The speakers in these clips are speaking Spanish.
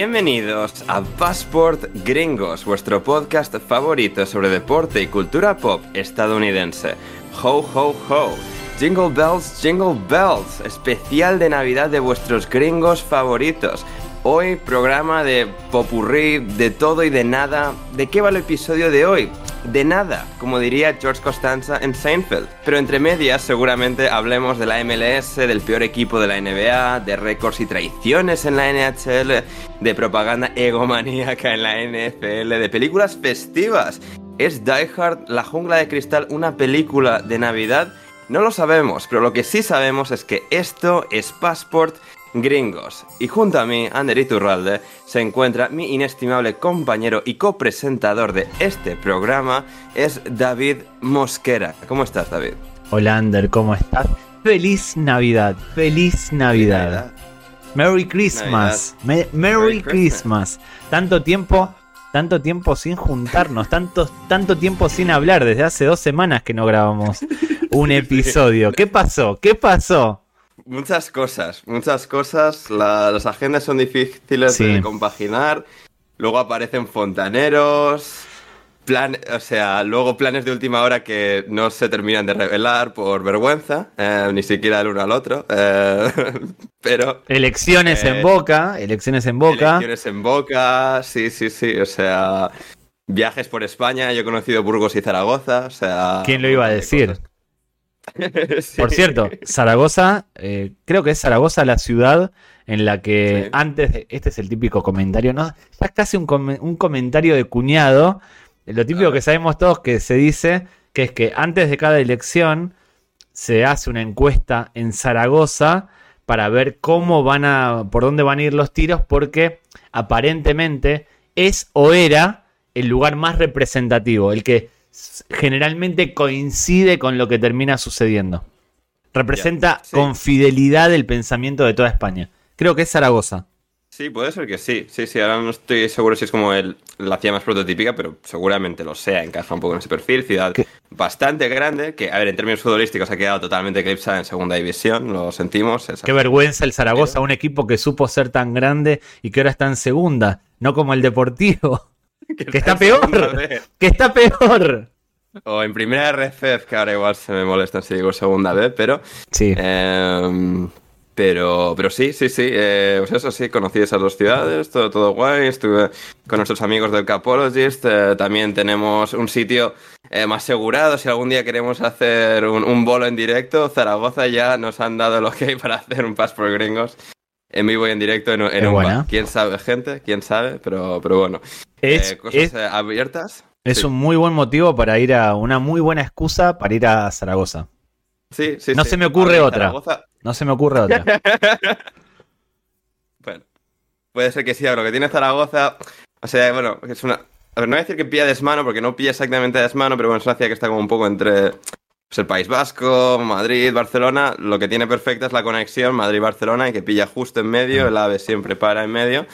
Bienvenidos a Passport Gringos, vuestro podcast favorito sobre deporte y cultura pop estadounidense. Ho, ho, ho. Jingle Bells, Jingle Bells, especial de Navidad de vuestros gringos favoritos. Hoy programa de popurrí, de todo y de nada. ¿De qué va el episodio de hoy? De nada, como diría George Costanza en Seinfeld. Pero entre medias seguramente hablemos de la MLS, del peor equipo de la NBA, de récords y traiciones en la NHL, de propaganda egomaníaca en la NFL, de películas festivas. ¿Es Die Hard, La jungla de cristal, una película de Navidad? No lo sabemos, pero lo que sí sabemos es que esto es Passport Gringos. Y junto a mí, Ander Iturralde, se encuentra mi inestimable compañero y copresentador de este programa, es David Mosquera. ¿Cómo estás, David? Hola, Ander, ¿cómo estás? Feliz Navidad, feliz Navidad. Merry Christmas, Merry, Christmas. Tanto tiempo, tanto tiempo sin juntarnos, tanto, tanto tiempo sin hablar. Desde hace dos semanas que no grabamos un episodio. ¿Qué pasó? ¿Qué pasó? Muchas cosas, muchas cosas. las agendas son difíciles de compaginar. Luego aparecen fontaneros. Plan, o sea, luego planes de última hora que no se terminan de revelar por vergüenza, eh, ni siquiera el uno al otro. Eh, pero. Elecciones en eh, boca, elecciones en boca. Elecciones en boca, sí, sí, sí. O sea, viajes por España. Yo he conocido Burgos y Zaragoza. O sea. ¿Quién lo iba a decir? Por cierto, Zaragoza, eh, creo que es Zaragoza la ciudad en la que antes, de, este es el típico comentario, ¿no? es casi un, comentario de cuñado, lo típico que sabemos todos que se dice, que es que antes de cada elección se hace una encuesta en Zaragoza para ver cómo van a, por dónde van a ir los tiros, porque aparentemente es o era el lugar más representativo, el que generalmente coincide con lo que termina sucediendo. Representa con fidelidad el pensamiento de toda España. Creo que es Zaragoza. Sí, puede ser que sí. Sí, sí, ahora no estoy seguro si es como el, la ciudad más prototípica, pero seguramente lo sea, encaja un poco en ese perfil. Ciudad bastante grande, que, a ver, en términos futbolísticos ha quedado totalmente eclipsada en segunda división, lo sentimos. Qué vergüenza el Zaragoza, un equipo que supo ser tan grande y que ahora está en segunda, no como el Deportivo. que, está peor. Que está peor. O en primera RFF, que ahora igual se me molesta si digo segunda vez, pero. Sí. Em, pero, pero sí, sí, sí. Eh, pues eso sí, conocí esas dos ciudades, todo, todo guay. Estuve con nuestros amigos del Capologist. Eh, también tenemos un sitio eh, más asegurado. Si algún día queremos hacer un, un, bolo en directo, Zaragoza ya nos han dado que hay para hacer un Pass por Gringos en vivo y en directo en, un bar. ¿Quién sabe, gente? ¿Quién sabe? Pero, pero bueno. Es, cosas abiertas. Es un muy buen motivo para ir a. Una muy buena excusa para ir a Zaragoza. Sí, sí. No se me ocurre otra. No se me ocurre otra. bueno, puede ser que sí, pero lo que tiene Zaragoza. O sea, bueno, es una. A ver, no voy a decir que pilla desmano, porque no pilla exactamente desmano, pero bueno, es una ciudad que está como un poco entre pues, el País Vasco, Madrid, Barcelona. Lo que tiene perfecta es la conexión Madrid-Barcelona y que pilla justo en medio, el AVE siempre para en medio.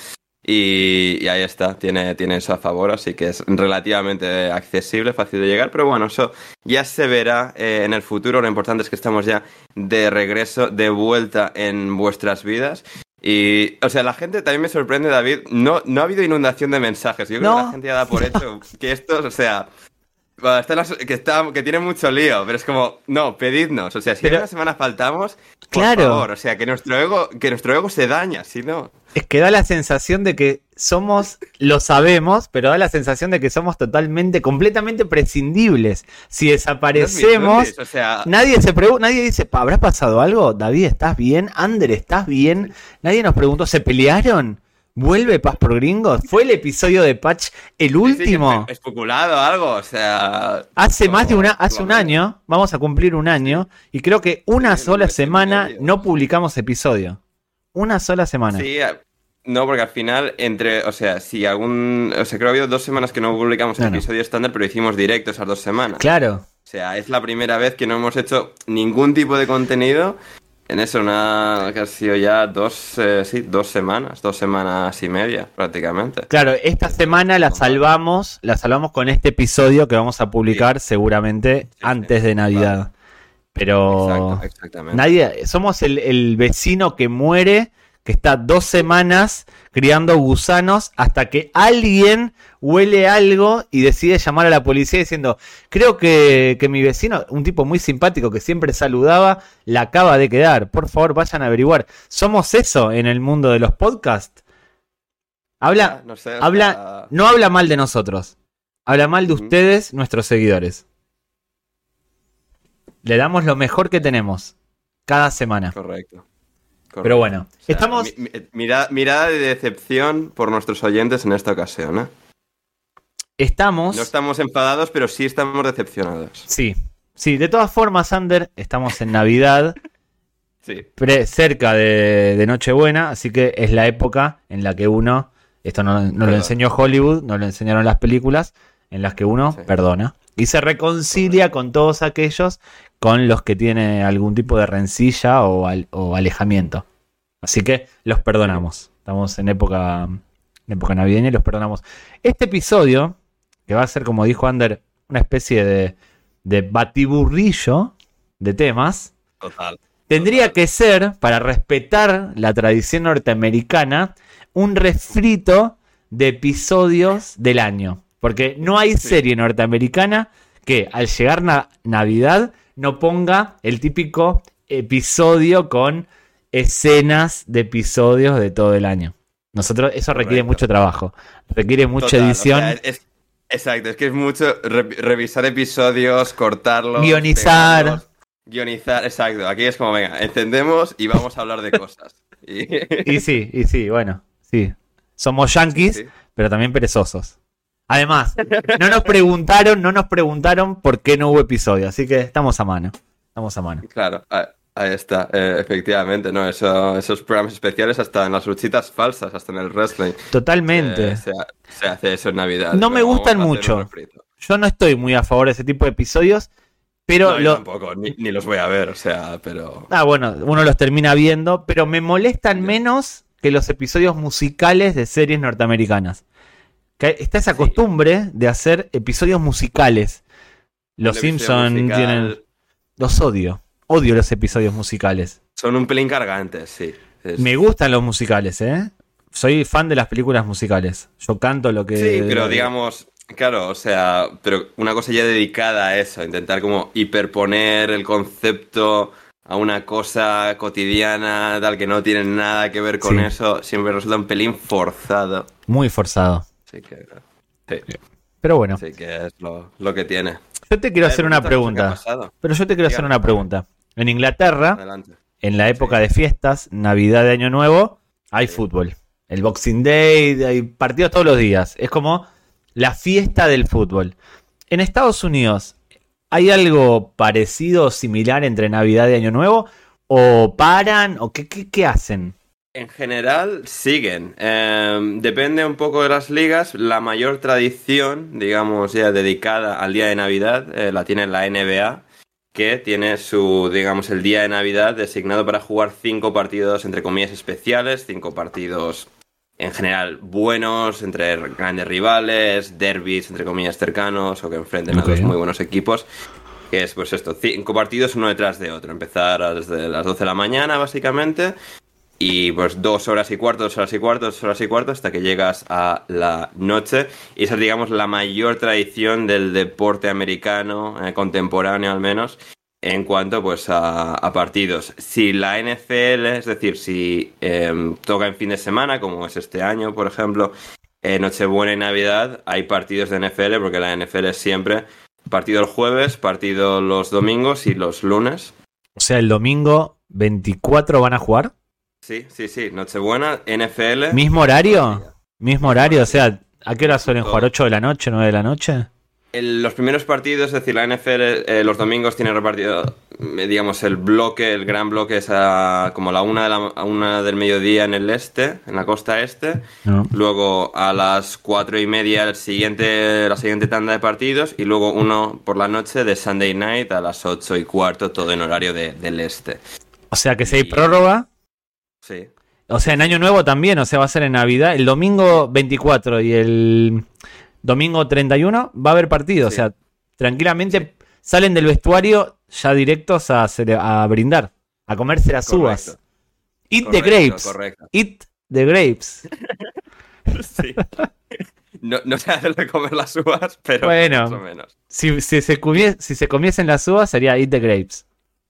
Y, ahí está, tiene, tiene eso a favor, así que es relativamente accesible, fácil de llegar, pero bueno, eso ya se verá eh, en el futuro. Lo importante es que estamos ya de regreso, de vuelta en vuestras vidas. Y, o sea, la gente también me sorprende, David, no, no ha habido inundación de mensajes. Yo creo que la gente ya da por hecho que esto, o sea, que, está, que tiene mucho lío, pero es como, no, pedidnos. O sea, si una semana faltamos, por claro. favor, o sea, que nuestro ego, que nuestro ego se daña, si no. Es que da la sensación de que somos, lo sabemos, pero da la sensación de que somos totalmente, completamente prescindibles. Si desaparecemos, o sea... nadie se pregunta, nadie dice, ¿habrá pasado algo? David, ¿estás bien? Ander, ¿estás bien? Nadie nos preguntó, ¿se pelearon? ¿Vuelve Paz por Gringos? ¿Fue el episodio de Patch el último? especulado algo, o sea. Hace más de una, hace un año, vamos a cumplir un año, y creo que una sola semana no publicamos episodio. Una sola semana. Sí, no, porque al final, entre, o sea, si algún, o sea, creo que ha habido dos semanas que no publicamos el episodio estándar, pero hicimos directo esas dos semanas. Claro. O sea, es la primera vez que no hemos hecho ningún tipo de contenido en eso, una que ha sido ya dos, eh, sí, dos semanas, dos semanas y media prácticamente. Claro, esta semana la salvamos, la salvamos con este episodio que vamos a publicar seguramente antes de Navidad. Pero Exacto, exactamente. nadie, somos el, vecino que muere que está dos semanas criando gusanos hasta que alguien huele algo y decide llamar a la policía diciendo, creo que, que mi vecino, un tipo muy simpático que siempre saludaba, la acaba de quedar. Por favor, vayan a averiguar. ¿Somos eso en el mundo de los podcasts? Habla, No sé, o habla, no habla mal de nosotros. Habla mal de ustedes, nuestros seguidores. Le damos lo mejor que tenemos cada semana. Correcto. Pero bueno, O sea, estamos. mi- mi- mira- mirada de decepción por nuestros oyentes en esta ocasión, ¿eh? Estamos. No estamos enfadados, pero sí estamos decepcionados. Sí, sí, de todas formas, Ander, estamos en Navidad, Sí. pre- cerca de, de Nochebuena, así que es la época en la que uno, esto no, no lo enseñó Hollywood, no lo enseñaron las películas, en las que uno Sí. perdona y se reconcilia con todos aquellos con los que tiene algún tipo de rencilla o, al- o alejamiento. Así que los perdonamos. Estamos en época, en época navideña y los perdonamos. Este episodio, que va a ser, como dijo Ander, una especie de, de batiburrillo de temas, Total. tendría que ser, para respetar la tradición norteamericana, un refrito de episodios del año. Porque no hay serie norteamericana que al llegar na- Navidad no ponga el típico episodio con escenas de episodios de todo el año. Nosotros, eso requiere mucho trabajo, requiere mucha Total, o edición, sea, es- exacto, es que es mucho re- revisar episodios, cortarlos. Guionizar. pegarlos, guionizar, exacto. Aquí es como, venga, encendemos y vamos a hablar de cosas. Y- y sí, y sí, bueno, sí. Somos yankees, Sí. pero también perezosos. Además, no nos preguntaron, no nos preguntaron por qué no hubo episodio, así que estamos a mano. Estamos a mano. Claro, ahí, está, eh, efectivamente, ¿no? Eso- esos programas especiales hasta en las luchitas falsas, hasta en el wrestling. Totalmente. eh, se, se hace eso en Navidad. No me gustan mucho. Yo no estoy muy a favor de ese tipo de episodios, pero No, yo lo, tampoco, ni, ni los voy a ver, o sea, pero... Ah, bueno, uno los termina viendo, pero me molestan menos que los episodios musicales de series norteamericanas. Que está esa costumbre de hacer episodios musicales. Los Un episodio Simpson musical tienen. Los odio. Odio los episodios musicales. Son un pelín cargantes, sí. Es- Me gustan los musicales, ¿eh? Soy fan de las películas musicales. Yo canto lo que. Sí, pero digamos, claro, o sea, pero una cosa ya dedicada a eso, intentar como hiperponer el concepto a una cosa cotidiana, tal, que no tiene nada que ver con Sí. eso, siempre resulta un pelín forzado. Muy forzado. Así que, sí, Pero bueno, sí que es lo, lo que tiene. yo te quiero Eh, hacer una pregunta. Pero yo te quiero hacer una pregunta. En Inglaterra, Adelante. en la época de fiestas, Navidad de Año Nuevo, hay Sí. fútbol. El Boxing Day, hay partidos todos los días. Es como la fiesta del fútbol. En Estados Unidos, ¿hay algo parecido o similar entre Navidad y Año Nuevo? ¿O paran? ¿O qué, qué, qué hacen? En general siguen. Eh, depende un poco de las ligas. La mayor tradición, digamos, ya dedicada al día de Navidad, eh, la tiene la NBA, que tiene su, digamos, el día de Navidad designado para jugar cinco partidos, entre comillas, especiales, cinco partidos en general buenos, entre grandes rivales, derbis, entre comillas, cercanos, o que enfrenten Ok. a dos muy buenos equipos. Que es, pues esto, cinco partidos uno detrás de otro. Empezar desde las 12 de la mañana, básicamente, y pues dos horas y cuarto, dos horas y cuarto, dos horas y cuarto hasta que llegas a la noche. Y esa es, digamos, la mayor tradición del deporte americano, eh, contemporáneo al menos, en cuanto pues a, partidos. Si la NFL, es decir, si eh, toca en fin de semana, como es este año, por ejemplo, eh, Nochebuena y Navidad, hay partidos de NFL, porque la NFL es siempre partido el jueves, partido los domingos y los lunes. O sea, el domingo 24 van a jugar. Sí, sí, sí. Nochebuena, NFL. ¿Mismo horario? ¿Mismo horario? O sea, ¿a qué hora suelen jugar? ¿8 de la noche, 9 de la noche? El- los primeros partidos, es decir, la NFL eh, los domingos tiene repartido, eh, digamos, el bloque, el gran bloque es a como la una, de la, a una del mediodía en el este, en la costa este. No. Luego a las cuatro y media el siguiente, la siguiente tanda de partidos y luego uno por la noche de Sunday Night a las ocho y cuarto, todo en horario de- del este. O sea, que si hay Y- prórroga, Sí. O sea, en Año Nuevo también, o sea, va a ser en Navidad. El domingo 24 y el domingo 31 va a haber partido. O sea, tranquilamente salen del vestuario ya directos a, brindar, a comerse las uvas. Correcto. Eat the grapes. Eat the grapes. sí. No, no se hace de comer las uvas, pero bueno, más o menos. Si, si, se si se comiesen las uvas sería eat the grapes.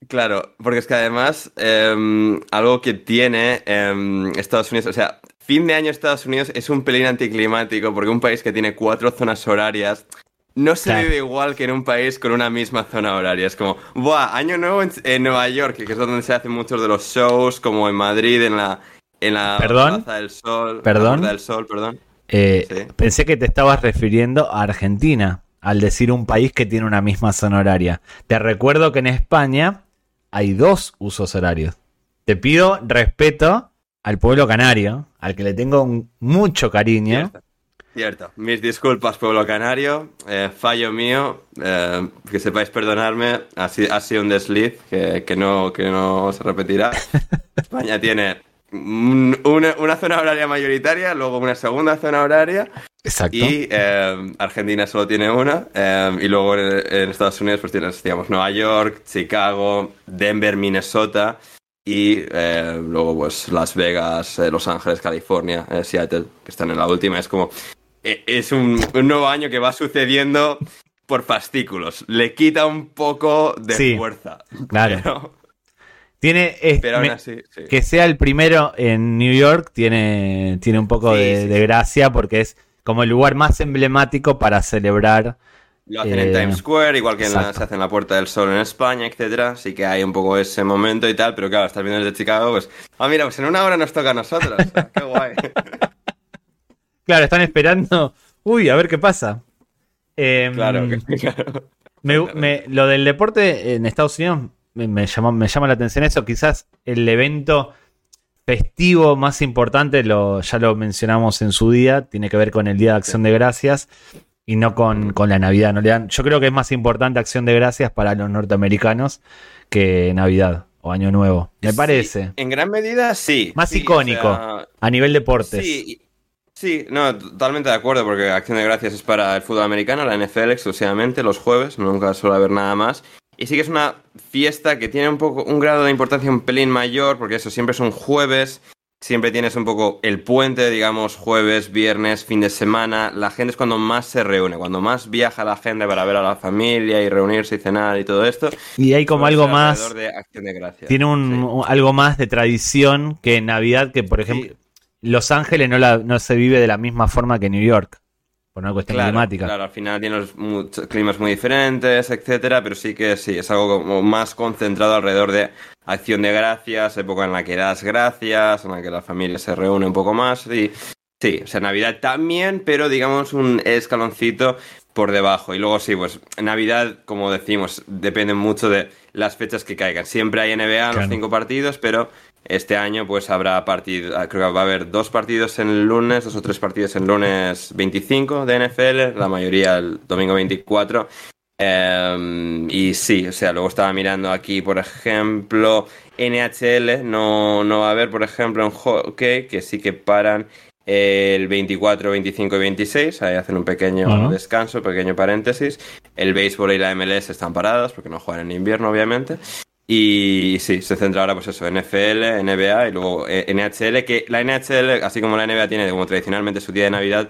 Claro, porque es que además em, algo que tiene em, Estados Unidos, o sea, fin de año Estados Unidos es un pelín anticlimático porque un país que tiene cuatro zonas horarias no se vive igual que en un país con una misma zona horaria. Es como, ¡buah! Año nuevo en, Nueva York, que es donde se hacen muchos de los shows, como en Madrid, en la, en la Plaza del Sol. ¿Perdón? del Sol, perdón. Eh, pensé que te estabas refiriendo a Argentina al decir un país que tiene una misma zona horaria. Te recuerdo que en España hay dos usos horarios. Te pido respeto al pueblo canario, al que le tengo mucho cariño. Cierto. Mis disculpas, pueblo canario. Eh, fallo mío. Eh, que sepáis perdonarme. Ha, ha sido un desliz que, no, que no se repetirá. España tiene una, zona horaria mayoritaria, luego una segunda zona horaria. Exacto. Y eh, Argentina solo tiene una. y luego en, Estados Unidos, pues tienes, digamos, Nueva York, Chicago, Denver, Minnesota. Y luego, pues, Las Vegas, Los Ángeles, California, Seattle, que están en la última. Es como e, es un, nuevo año que va sucediendo por fascículos. Le quita un poco de fuerza. Claro. tiene. Que sea el primero en New York tiene, tiene un poco de, gracia porque es como el lugar más emblemático para celebrar. Lo hacen en eh, Times Square, igual que se hace en la Puerta del Sol en España, etcétera. Así que hay un poco ese momento y tal, pero claro, estás viendo desde Chicago, pues. Ah, mira, pues en una hora nos toca a nosotros. Qué guay. Claro, están esperando. Uy, a ver qué pasa. Em, claro, lo del deporte en Estados Unidos me, llama, me llama la atención eso. Quizás el evento festivo más importante, lo, ya lo mencionamos en su día, tiene que ver con el Día de Acción de Gracias y no con, la Navidad. ¿no? Yo creo que es más importante Acción de Gracias para los norteamericanos que Navidad o Año Nuevo. Me parece. En gran medida sí. Más icónico a nivel deportes. Sí, Sí, no, totalmente de acuerdo, porque Acción de Gracias es para el fútbol americano, la NFL exclusivamente, los jueves, nunca suele haber nada más. Y sí que es una fiesta que tiene un poco un grado de importancia un pelín mayor, porque eso siempre son jueves, siempre tienes un poco el puente, digamos, jueves, viernes, fin de semana. La gente es cuando más se reúne, cuando más viaja la gente para ver a la familia y reunirse y cenar y todo esto. Y hay como algo más. De Acción de Gracias. Tiene un, algo más de tradición que Navidad, que por ejemplo. Los Ángeles no, la, no se vive de la misma forma que New York, por una cuestión climática. Claro, al final tiene climas muy diferentes, etcétera, pero sí que sí, es algo como más concentrado alrededor de acción de gracias, época en la que das gracias, en la que la familia se reúne un poco más y sí, o sea, Navidad también, pero digamos un escaloncito por debajo. Y luego sí, pues Navidad, como decimos, depende mucho de las fechas que caigan. Siempre hay NBA los cinco partidos, pero este año pues habrá partido, creo que va a haber dos partidos en el lunes, dos o tres partidos en lunes 25 de NFL, la mayoría el domingo 24. Em, y sí, o sea, luego estaba mirando aquí, por ejemplo, NHL, no, no va a haber, por ejemplo, en hockey, que sí que paran el 24, 25 y 26, ahí hacen un pequeño descanso, pequeño paréntesis. El béisbol y la MLS están parados porque no juegan en invierno, obviamente. Y sí, se centra ahora pues eso, NFL, NBA y luego eh, NHL, que la NHL, así como la NBA tiene como tradicionalmente su día de Navidad,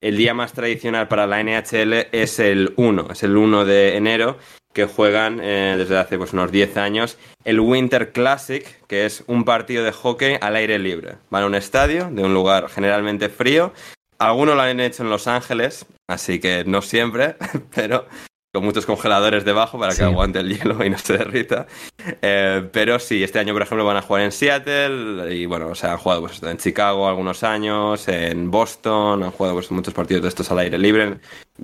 el día más tradicional para la NHL es el 1, es el 1 de enero, que juegan eh, desde hace pues, unos 10 años el Winter Classic, que es un partido de hockey al aire libre. Van a un estadio de un lugar generalmente frío. Algunos lo han hecho en Los Ángeles, así que no siempre, pero con muchos congeladores debajo para que aguante el hielo y no se derrita. Eh, pero sí, este año, por ejemplo, van a jugar en Seattle y bueno, o sea, han jugado pues, en Chicago algunos años, en Boston, han jugado pues, muchos partidos de estos al aire libre,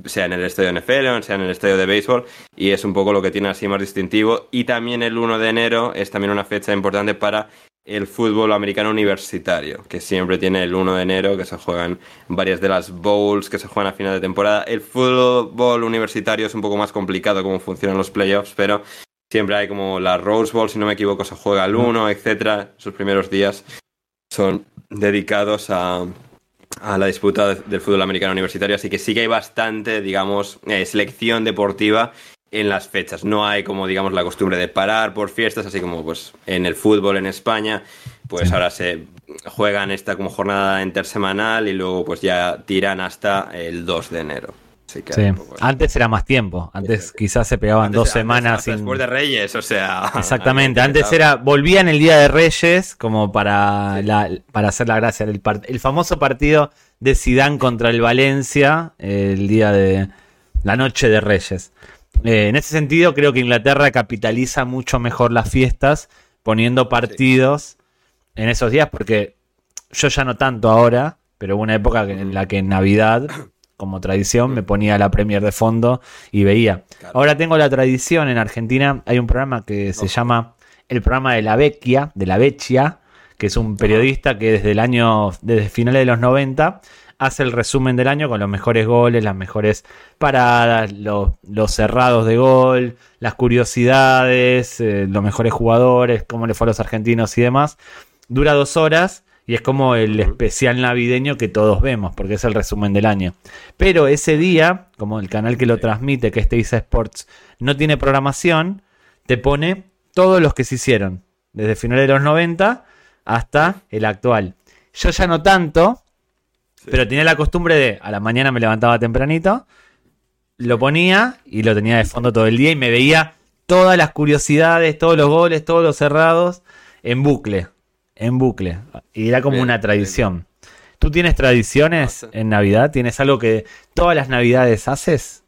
sea en el estadio de NFL, sea en el estadio de béisbol, y es un poco lo que tiene así más distintivo. Y también el 1 de enero es también una fecha importante para el fútbol americano universitario, que siempre tiene el 1 de enero, que se juegan varias de las bowls que se juegan a final de temporada. El fútbol universitario es un poco más complicado cómo funcionan los playoffs, pero siempre hay como la Rose Bowl, si no me equivoco, se juega el 1, etcétera. Sus primeros días son dedicados a, la disputa del fútbol americano universitario, así que sí que hay bastante, digamos, eh, selección deportiva en las fechas. No hay como, digamos, la costumbre de parar por fiestas, así como pues en el fútbol en España, pues ahora se juegan esta como jornada intersemanal y luego pues ya tiran hasta el 2 de enero. sí. Antes era más tiempo, antes quizás se pegaban dos semanas después de Reyes, o sea. Exactamente, antes era volvían el día de Reyes como para para hacer la gracia el, el famoso partido de Sidán contra el Valencia el día de la noche de Reyes. Eh, en ese sentido, creo que Inglaterra capitaliza mucho mejor las fiestas poniendo partidos en esos días, porque yo ya no tanto ahora, pero hubo una época en la que en Navidad, como tradición, me ponía la Premier de fondo y veía. Ahora tengo la tradición en Argentina, hay un programa que se llama el programa de la Vecchia, de la Vecchia, que es un periodista que desde el año, desde finales de los 90, hace el resumen del año con los mejores goles, las mejores paradas, los, cerrados de gol, las curiosidades, eh, los mejores jugadores, cómo le fue a los argentinos y demás. Dura dos horas y es como el especial navideño que todos vemos, porque es el resumen del año. Pero ese día, como el canal que lo transmite, que es Teisa Sports, no tiene programación, te pone todos los que se hicieron, desde finales de los 90 hasta el actual. Yo ya no tanto, pero tenía la costumbre de, a la mañana me levantaba tempranito, lo ponía y lo tenía de fondo todo el día y me veía todas las curiosidades, todos los goles, todos los cerrados en bucle, en bucle. Y era como una tradición. ¿Tú tienes tradiciones en Navidad? ¿Tienes algo que todas las Navidades haces?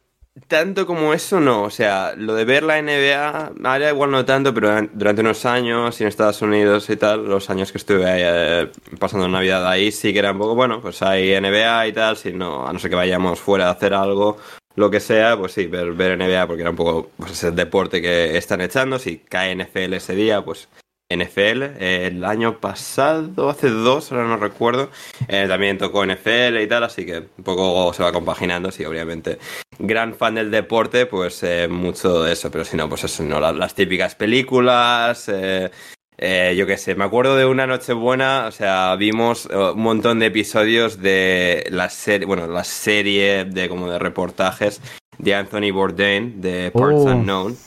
Tanto como eso no, o sea, lo de ver la NBA, ahora igual no tanto, pero durante unos años en Estados Unidos y tal, los años que estuve ahí, eh, pasando Navidad ahí, sí que era un poco, bueno, pues hay NBA y tal, si no, a no ser que vayamos fuera a hacer algo, lo que sea, pues sí, ver, ver NBA porque era un poco pues, ese deporte que están echando, si cae NFL ese día, pues NFL. el año pasado, hace dos, ahora no recuerdo, eh, también tocó NFL y tal, así que un poco se va compaginando, sí, obviamente. Gran fan del deporte, pues eh, mucho de eso, pero si no, pues eso, no, las, típicas películas. Eh, yo qué sé, me acuerdo de una noche buena, o sea, vimos un montón de episodios de la serie, bueno, la serie de como de reportajes de Anthony Bourdain de Parts oh. Unknown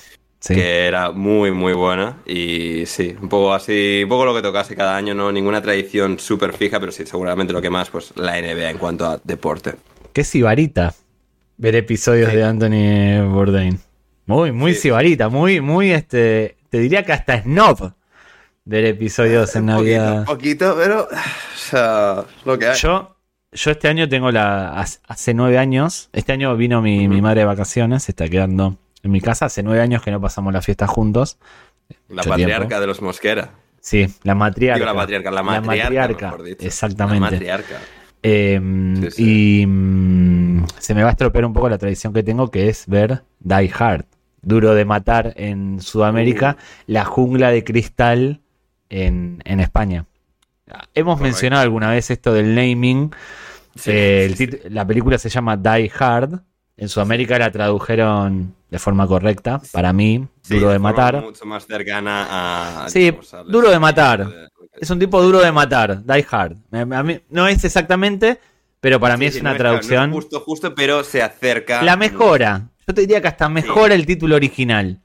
que era muy, muy buena. Y sí, un poco así, un poco lo que tocase cada año, no ninguna tradición súper fija, pero sí, seguramente lo que más, pues la NBA en cuanto a deporte. Qué sibarita ver episodios de Anthony Bourdain. Muy, muy sibarita, muy, muy, este, te diría que hasta snob ver episodios en Navidad. Un poquito, pero, o sea, lo que hay. Yo, yo este año tengo la, hace nueve años, este año vino mi, mi madre de vacaciones, se está quedando en mi casa hace nueve años que no pasamos la fiesta juntos. La patriarca de los Mosquera. Sí, la matriarca. la matriarca, la matriarca, exactamente. La matriarca. Em, y mm, se me va a estropear un poco la tradición que tengo, que es ver Die Hard. Duro de matar en Sudamérica, uh. la jungla de cristal en, España. Hemos mencionado alguna vez esto del naming. Eh, la película se llama Die Hard. En Sudamérica la tradujeron de forma correcta, para mí, duro de, matar. Mucho más cercana a. Sí, duro de matar. Es un tipo duro de matar, Die Hard. A mí, no es exactamente, pero para mí es una traducción. justo, justo, pero se acerca. La mejora. Yo te diría que hasta mejora el título original.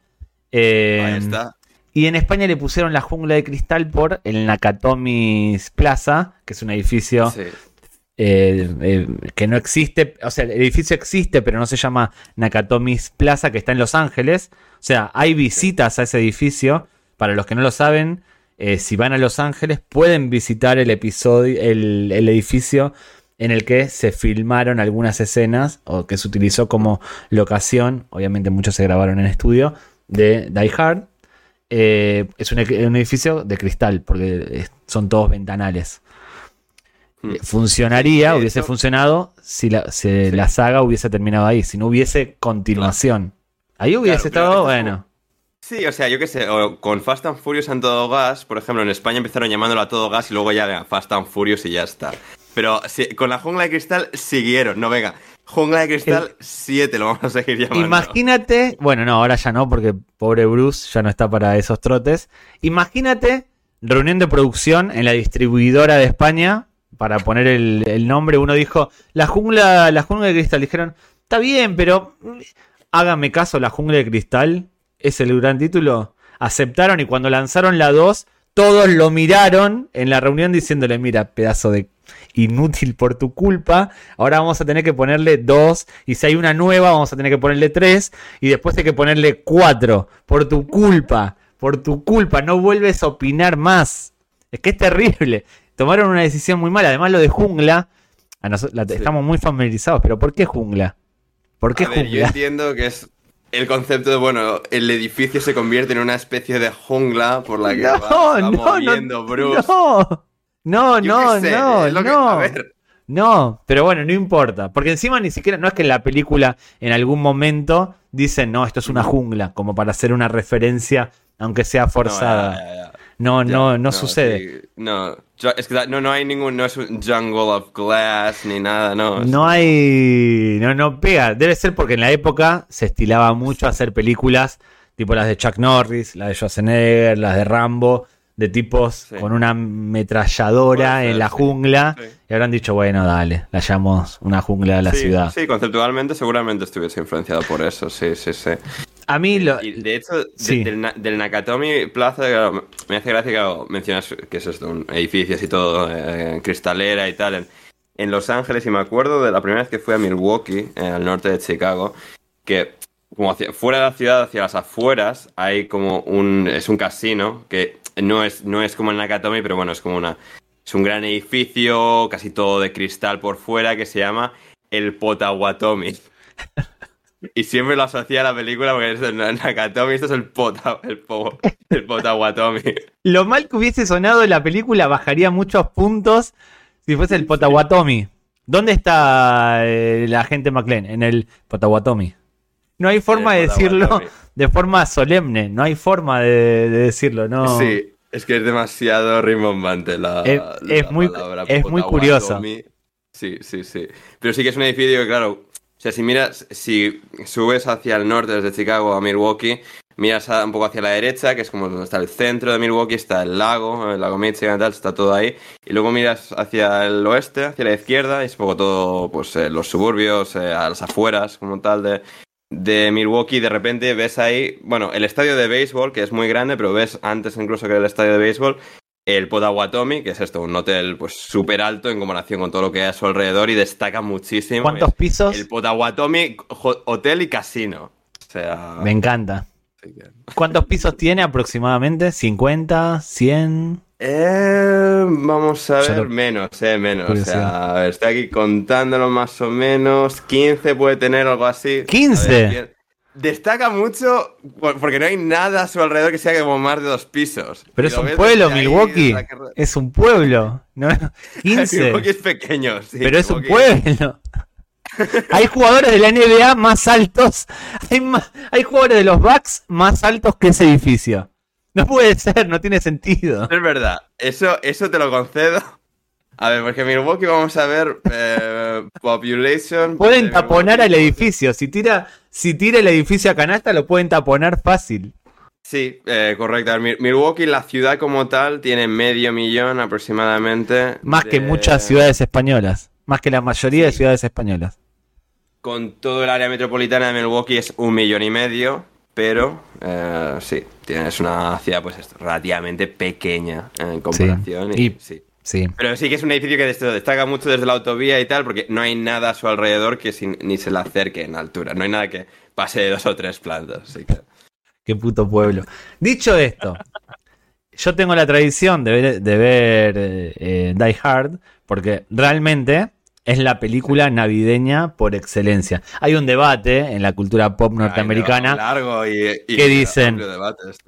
Eh, Ahí está. Y en España le pusieron la jungla de cristal por el Nakatomis Plaza, que es un edificio eh, eh, que no existe, o sea, el edificio existe, pero no se llama Nakatomis Plaza, que está en Los Ángeles. O sea, hay visitas a ese edificio. Para los que no lo saben, eh, si van a Los Ángeles, pueden visitar el episodio, el, edificio en el que se filmaron algunas escenas o que se utilizó como locación. Obviamente, muchos se grabaron en estudio de Die Hard. es un, un edificio de cristal, porque son todos ventanales. Mm. funcionaría, hubiese funcionado si, la, la, saga hubiese terminado ahí, si no hubiese continuación. Ahí hubiese estado, bueno. Sí, o sea, yo qué sé, con Fast and Furious en todo gas, por ejemplo, en España empezaron llamándolo a todo gas y luego ya Fast and Furious y ya está. Pero con la jungla de cristal siguieron, no, venga, jungla de cristal 7 lo vamos a seguir llamando. Imagínate, bueno, no, ahora ya no, porque pobre Bruce ya no está para esos trotes. Imagínate reunión de producción en la distribuidora de España para poner el, nombre, uno dijo, la jungla, la jungla de cristal. Dijeron, está bien, pero Hágame caso, La Jungla de Cristal es el gran título. Aceptaron y cuando lanzaron la 2, todos lo miraron en la reunión diciéndole, mira, pedazo de inútil por tu culpa. Ahora vamos a tener que ponerle 2 y si hay una nueva vamos a tener que ponerle 3 y después hay que ponerle 4 por tu culpa. Por tu culpa, no vuelves a opinar más. Es que es terrible. Tomaron una decisión muy mala. Además, lo de jungla, estamos muy familiarizados, pero ¿por qué jungla? ¿Por qué jungla? yo entiendo que es el concepto de, bueno, el edificio se convierte en una especie de jungla por la que no, va, no, moviendo Bruce. No, no, no, no, no. No, pero bueno, no importa. Porque encima ni siquiera, no es que en la película en algún momento dicen, no, esto es una jungla, como para hacer una referencia, aunque sea forzada. No, no, no, sucede. no, es que no, no hay ningún, no es un jungle of glass ni nada, no. No hay, no, no pega. Debe ser porque en la época se estilaba mucho hacer películas tipo las de Chuck Norris, las de Schwarzenegger, las de Rambo, de tipos con una metralladora en la jungla. Y habrán dicho, bueno, dale, la llamamos una jungla de la ciudad. Sí, conceptualmente seguramente estuviese influenciado por eso, sí, sí, sí. A mí lo... de hecho, del, Nakatomi Plaza, me hace gracia que mencionas que es esto, un edificios y todo, eh, cristalera y tal, en, Los Ángeles, y me acuerdo de la primera vez que fui a Milwaukee, eh, al norte de Chicago, que como hacia, fuera de la ciudad, hacia las afueras, hay como un... es un casino que no es, no es como el Nakatomi, pero bueno, es como una... Es un gran edificio, casi todo de cristal por fuera, que se llama el Potawatomi. Y siempre lo asocia a la película porque es el Nakatomi, esto es el, pota, el, Potawatomi. Lo mal que hubiese sonado en la película bajaría muchos puntos si fuese el Potawatomi. ¿Dónde está eh, la agente McLean? En el Potawatomi. No hay forma de decirlo de forma solemne, no hay forma de, decirlo, ¿no? Sí, es que es demasiado rimbombante la, es, muy, Es muy curioso. Sí, sí, sí. Pero sí que es un edificio que, claro, sea, si miras, si subes hacia el norte desde Chicago a Milwaukee, miras un poco hacia la derecha, que es como donde está el centro de Milwaukee, está el lago, el lago Michigan y tal, está todo ahí. Y luego miras hacia el oeste, hacia la izquierda, y es un poco todo, pues, eh, los suburbios, eh, a las afueras, como tal, de, de Milwaukee. De repente ves ahí, bueno, el estadio de béisbol, que es muy grande, pero ves antes incluso que el estadio de béisbol, el Potawatomi, que es esto, un hotel pues súper alto en comparación con todo lo que hay a su alrededor y destaca muchísimo. ¿Cuántos pisos? El Potawatomi Hotel y Casino. O sea... Me encanta. ¿Cuántos pisos tiene aproximadamente? ¿50? ¿100? Eh, vamos a ver, menos, eh, menos. O sea, estoy aquí contándolo más o menos. 15 puede tener algo así. ¿15? Destaca mucho porque no hay nada a su alrededor que sea como más de dos pisos. Pero es un pueblo, Milwaukee. Es un pueblo. ¿no? 15. Milwaukee es pequeño, sí. Pero es un pueblo. hay jugadores de la NBA más altos. Hay, hay jugadores de los Bucks más altos que ese edificio. No puede ser, no tiene sentido. Es verdad. Eso, eso te lo concedo. A ver, porque en Milwaukee vamos a ver eh, population. Pueden taponar al edificio. Si tira, si tira el edificio a canasta, lo pueden taponar fácil. Sí, eh, correcto. Milwaukee, la ciudad como tal, tiene medio millón aproximadamente. Más que muchas ciudades españolas. Más que la mayoría de ciudades españolas. Con todo el área metropolitana de Milwaukee es un millón y medio. Pero eh, sí, tienes una ciudad pues relativamente pequeña en comparación. y sí. Sí. Pero sí que es un edificio que destaca mucho desde la autovía y tal, porque no hay nada a su alrededor que ni se le acerque en altura. No hay nada que pase de dos o tres plantas. Qué puto pueblo. Dicho esto, yo tengo la tradición de ver, de ver eh, Die Hard, porque realmente es la película navideña por excelencia. Hay un debate en la cultura pop norteamericana largo y, que dicen,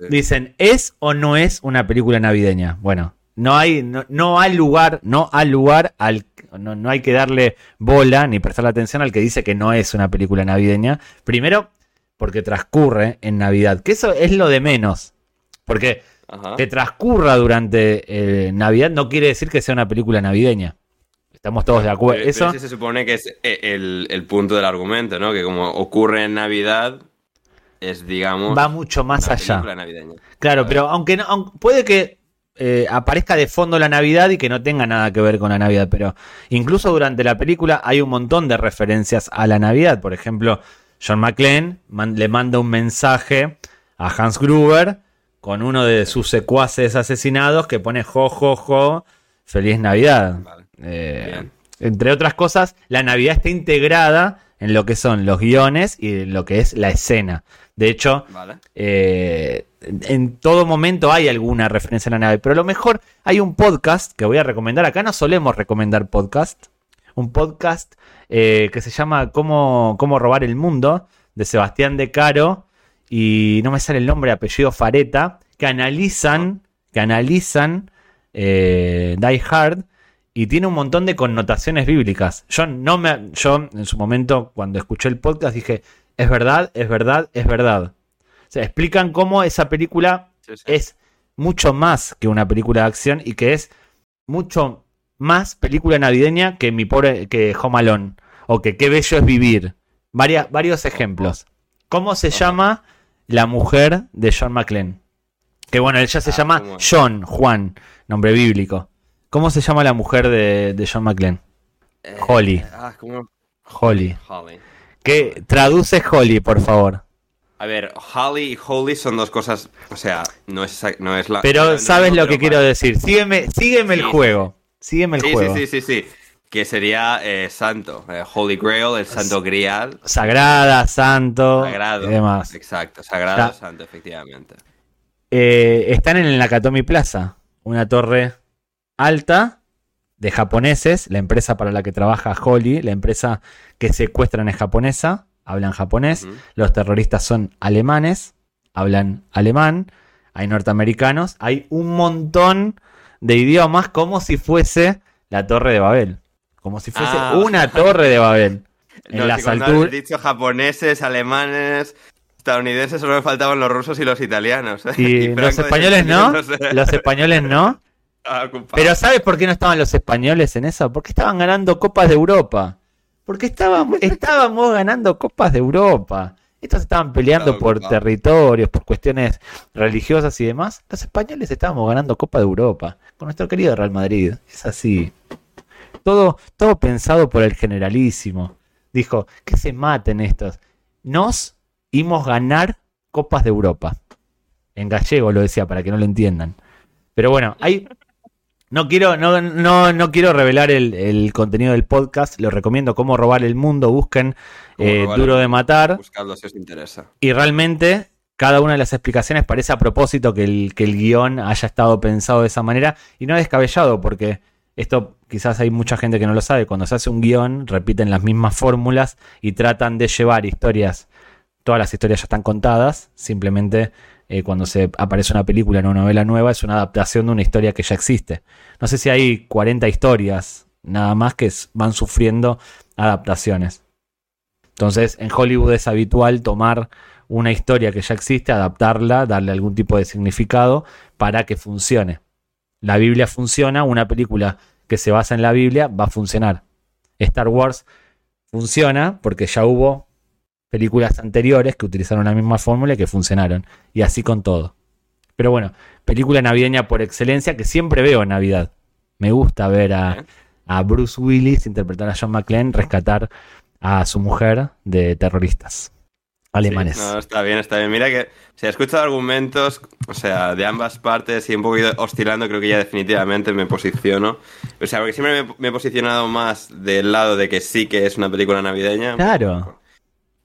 dicen, ¿es o no es una película navideña? Bueno, no hay, no, hay lugar, no hay lugar al no, no, hay que darle bola ni prestarle atención al que dice que no es una película navideña. Primero, porque transcurre en Navidad, que eso es lo de menos. Porque que transcurra durante eh, Navidad no quiere decir que sea una película navideña. Estamos todos de acuerdo. eso se supone que es eh, el, el, punto del argumento, ¿no? Que como ocurre en Navidad, es, digamos. Va mucho más allá. Claro, pero aunque, no, puede que eh, aparezca de fondo la Navidad y que no tenga nada que ver con la Navidad, pero incluso durante la película hay un montón de referencias a la Navidad. Por ejemplo, John McClane le manda un mensaje a Hans Gruber con uno de sus secuaces asesinados que pone jo, jo, jo, feliz Navidad. Eh, entre otras cosas, la Navidad está integrada en lo que son los guiones y en lo que es la escena. De hecho, eh, en todo momento hay alguna referencia a la nave. Pero a lo mejor hay un podcast que voy a recomendar. Acá no solemos recomendar podcast. Un podcast eh, que se llama ¿Cómo, ¿Cómo, robar el mundo? de Sebastián De Caro y no me sale el nombre, apellido Fareta, que analizan, que analizan eh, Die Hard y tiene un montón de connotaciones bíblicas. Yo no me, yo en su momento cuando escuché el podcast dije es verdad, es verdad, es verdad. O sea, explican cómo esa película es mucho más que una película de acción y que es mucho más película navideña que mi pobre que Home Alone o que qué bello es vivir. varios ejemplos. ¿Cómo se llama la mujer de John McClane? Que bueno, ella se ah, llama John, Juan, nombre bíblico. ¿Cómo se llama la mujer de, John McClane? Eh, Holly. Ah, Holly. Holly. ¿Qué traduce Holly, por favor? A ver, Holly y Holy son dos cosas, o sea, no es, no es la... Pero sabes lo que quiero decir. Sígueme, sígueme el juego. Sígueme el juego. Sí, sí, sí, sí. Que sería eh, santo. Eh, Holy Grail, el santo grial. Sagrada, santo. Sagrado. Y demás. Exacto, sagrado, santo, efectivamente. Eh, están en el Nakatomi Plaza. Una torre alta de japoneses, la empresa para la que trabaja Holly, la empresa que secuestran es japonesa, hablan japonés, los terroristas son alemanes, hablan alemán, hay norteamericanos, hay un montón de idiomas como si fuese la torre de Babel, como si fuese ah. una torre de Babel. En las alturas. dicho japoneses, alemanes, estadounidenses, solo me faltaban los rusos y los italianos. Y, los españoles no, los españoles no. Ah, Pero ¿sabes por qué no estaban los españoles en eso? Porque estaban ganando Copas de Europa. Porque estábamos, estábamos ganando Copas de Europa. Estos estaban peleando por territorios, por cuestiones religiosas y demás. Los españoles estábamos ganando Copa de Europa. Con nuestro querido Real Madrid. Es así. Todo, todo pensado por el generalísimo. Dijo, que se maten estos. Nos íbamos a ganar Copas de Europa. En gallego lo decía, para que no lo entiendan. Pero bueno, hay, no quiero, no, no, no quiero revelar el, contenido del podcast. Lo recomiendo cómo robar el mundo. Busquen eh, Duro de Matar. Buscarlo si os interesa. Y realmente, cada una de las explicaciones parece a propósito que el, que el guion haya estado pensado de esa manera. Y no descabellado, porque esto quizás hay mucha gente que no lo sabe. Cuando se hace un guion, repiten las mismas fórmulas y tratan de llevar historias. Todas las historias ya están contadas. Simplemente eh, cuando se aparece una película en una novela nueva, es una adaptación de una historia que ya existe. No sé si hay 40 historias nada más que van sufriendo adaptaciones. Entonces, en Hollywood es habitual tomar una historia que ya existe, adaptarla, darle algún tipo de significado para que funcione. La Biblia funciona, una película que se basa en la Biblia va a funcionar. Star Wars funciona porque ya hubo películas anteriores que utilizaron la misma fórmula y que funcionaron. Y así con todo. Pero bueno, película navideña por excelencia que siempre veo en Navidad. Me gusta ver a, Bruce Willis interpretar a John McClane rescatar a su mujer de terroristas alemanes. no, está bien, está bien. Mira que se ha escuchado argumentos, o sea, de ambas partes y un poquito oscilando, creo que ya definitivamente me posiciono. O sea, porque siempre me, me, he posicionado más del lado de que sí que es una película navideña. Claro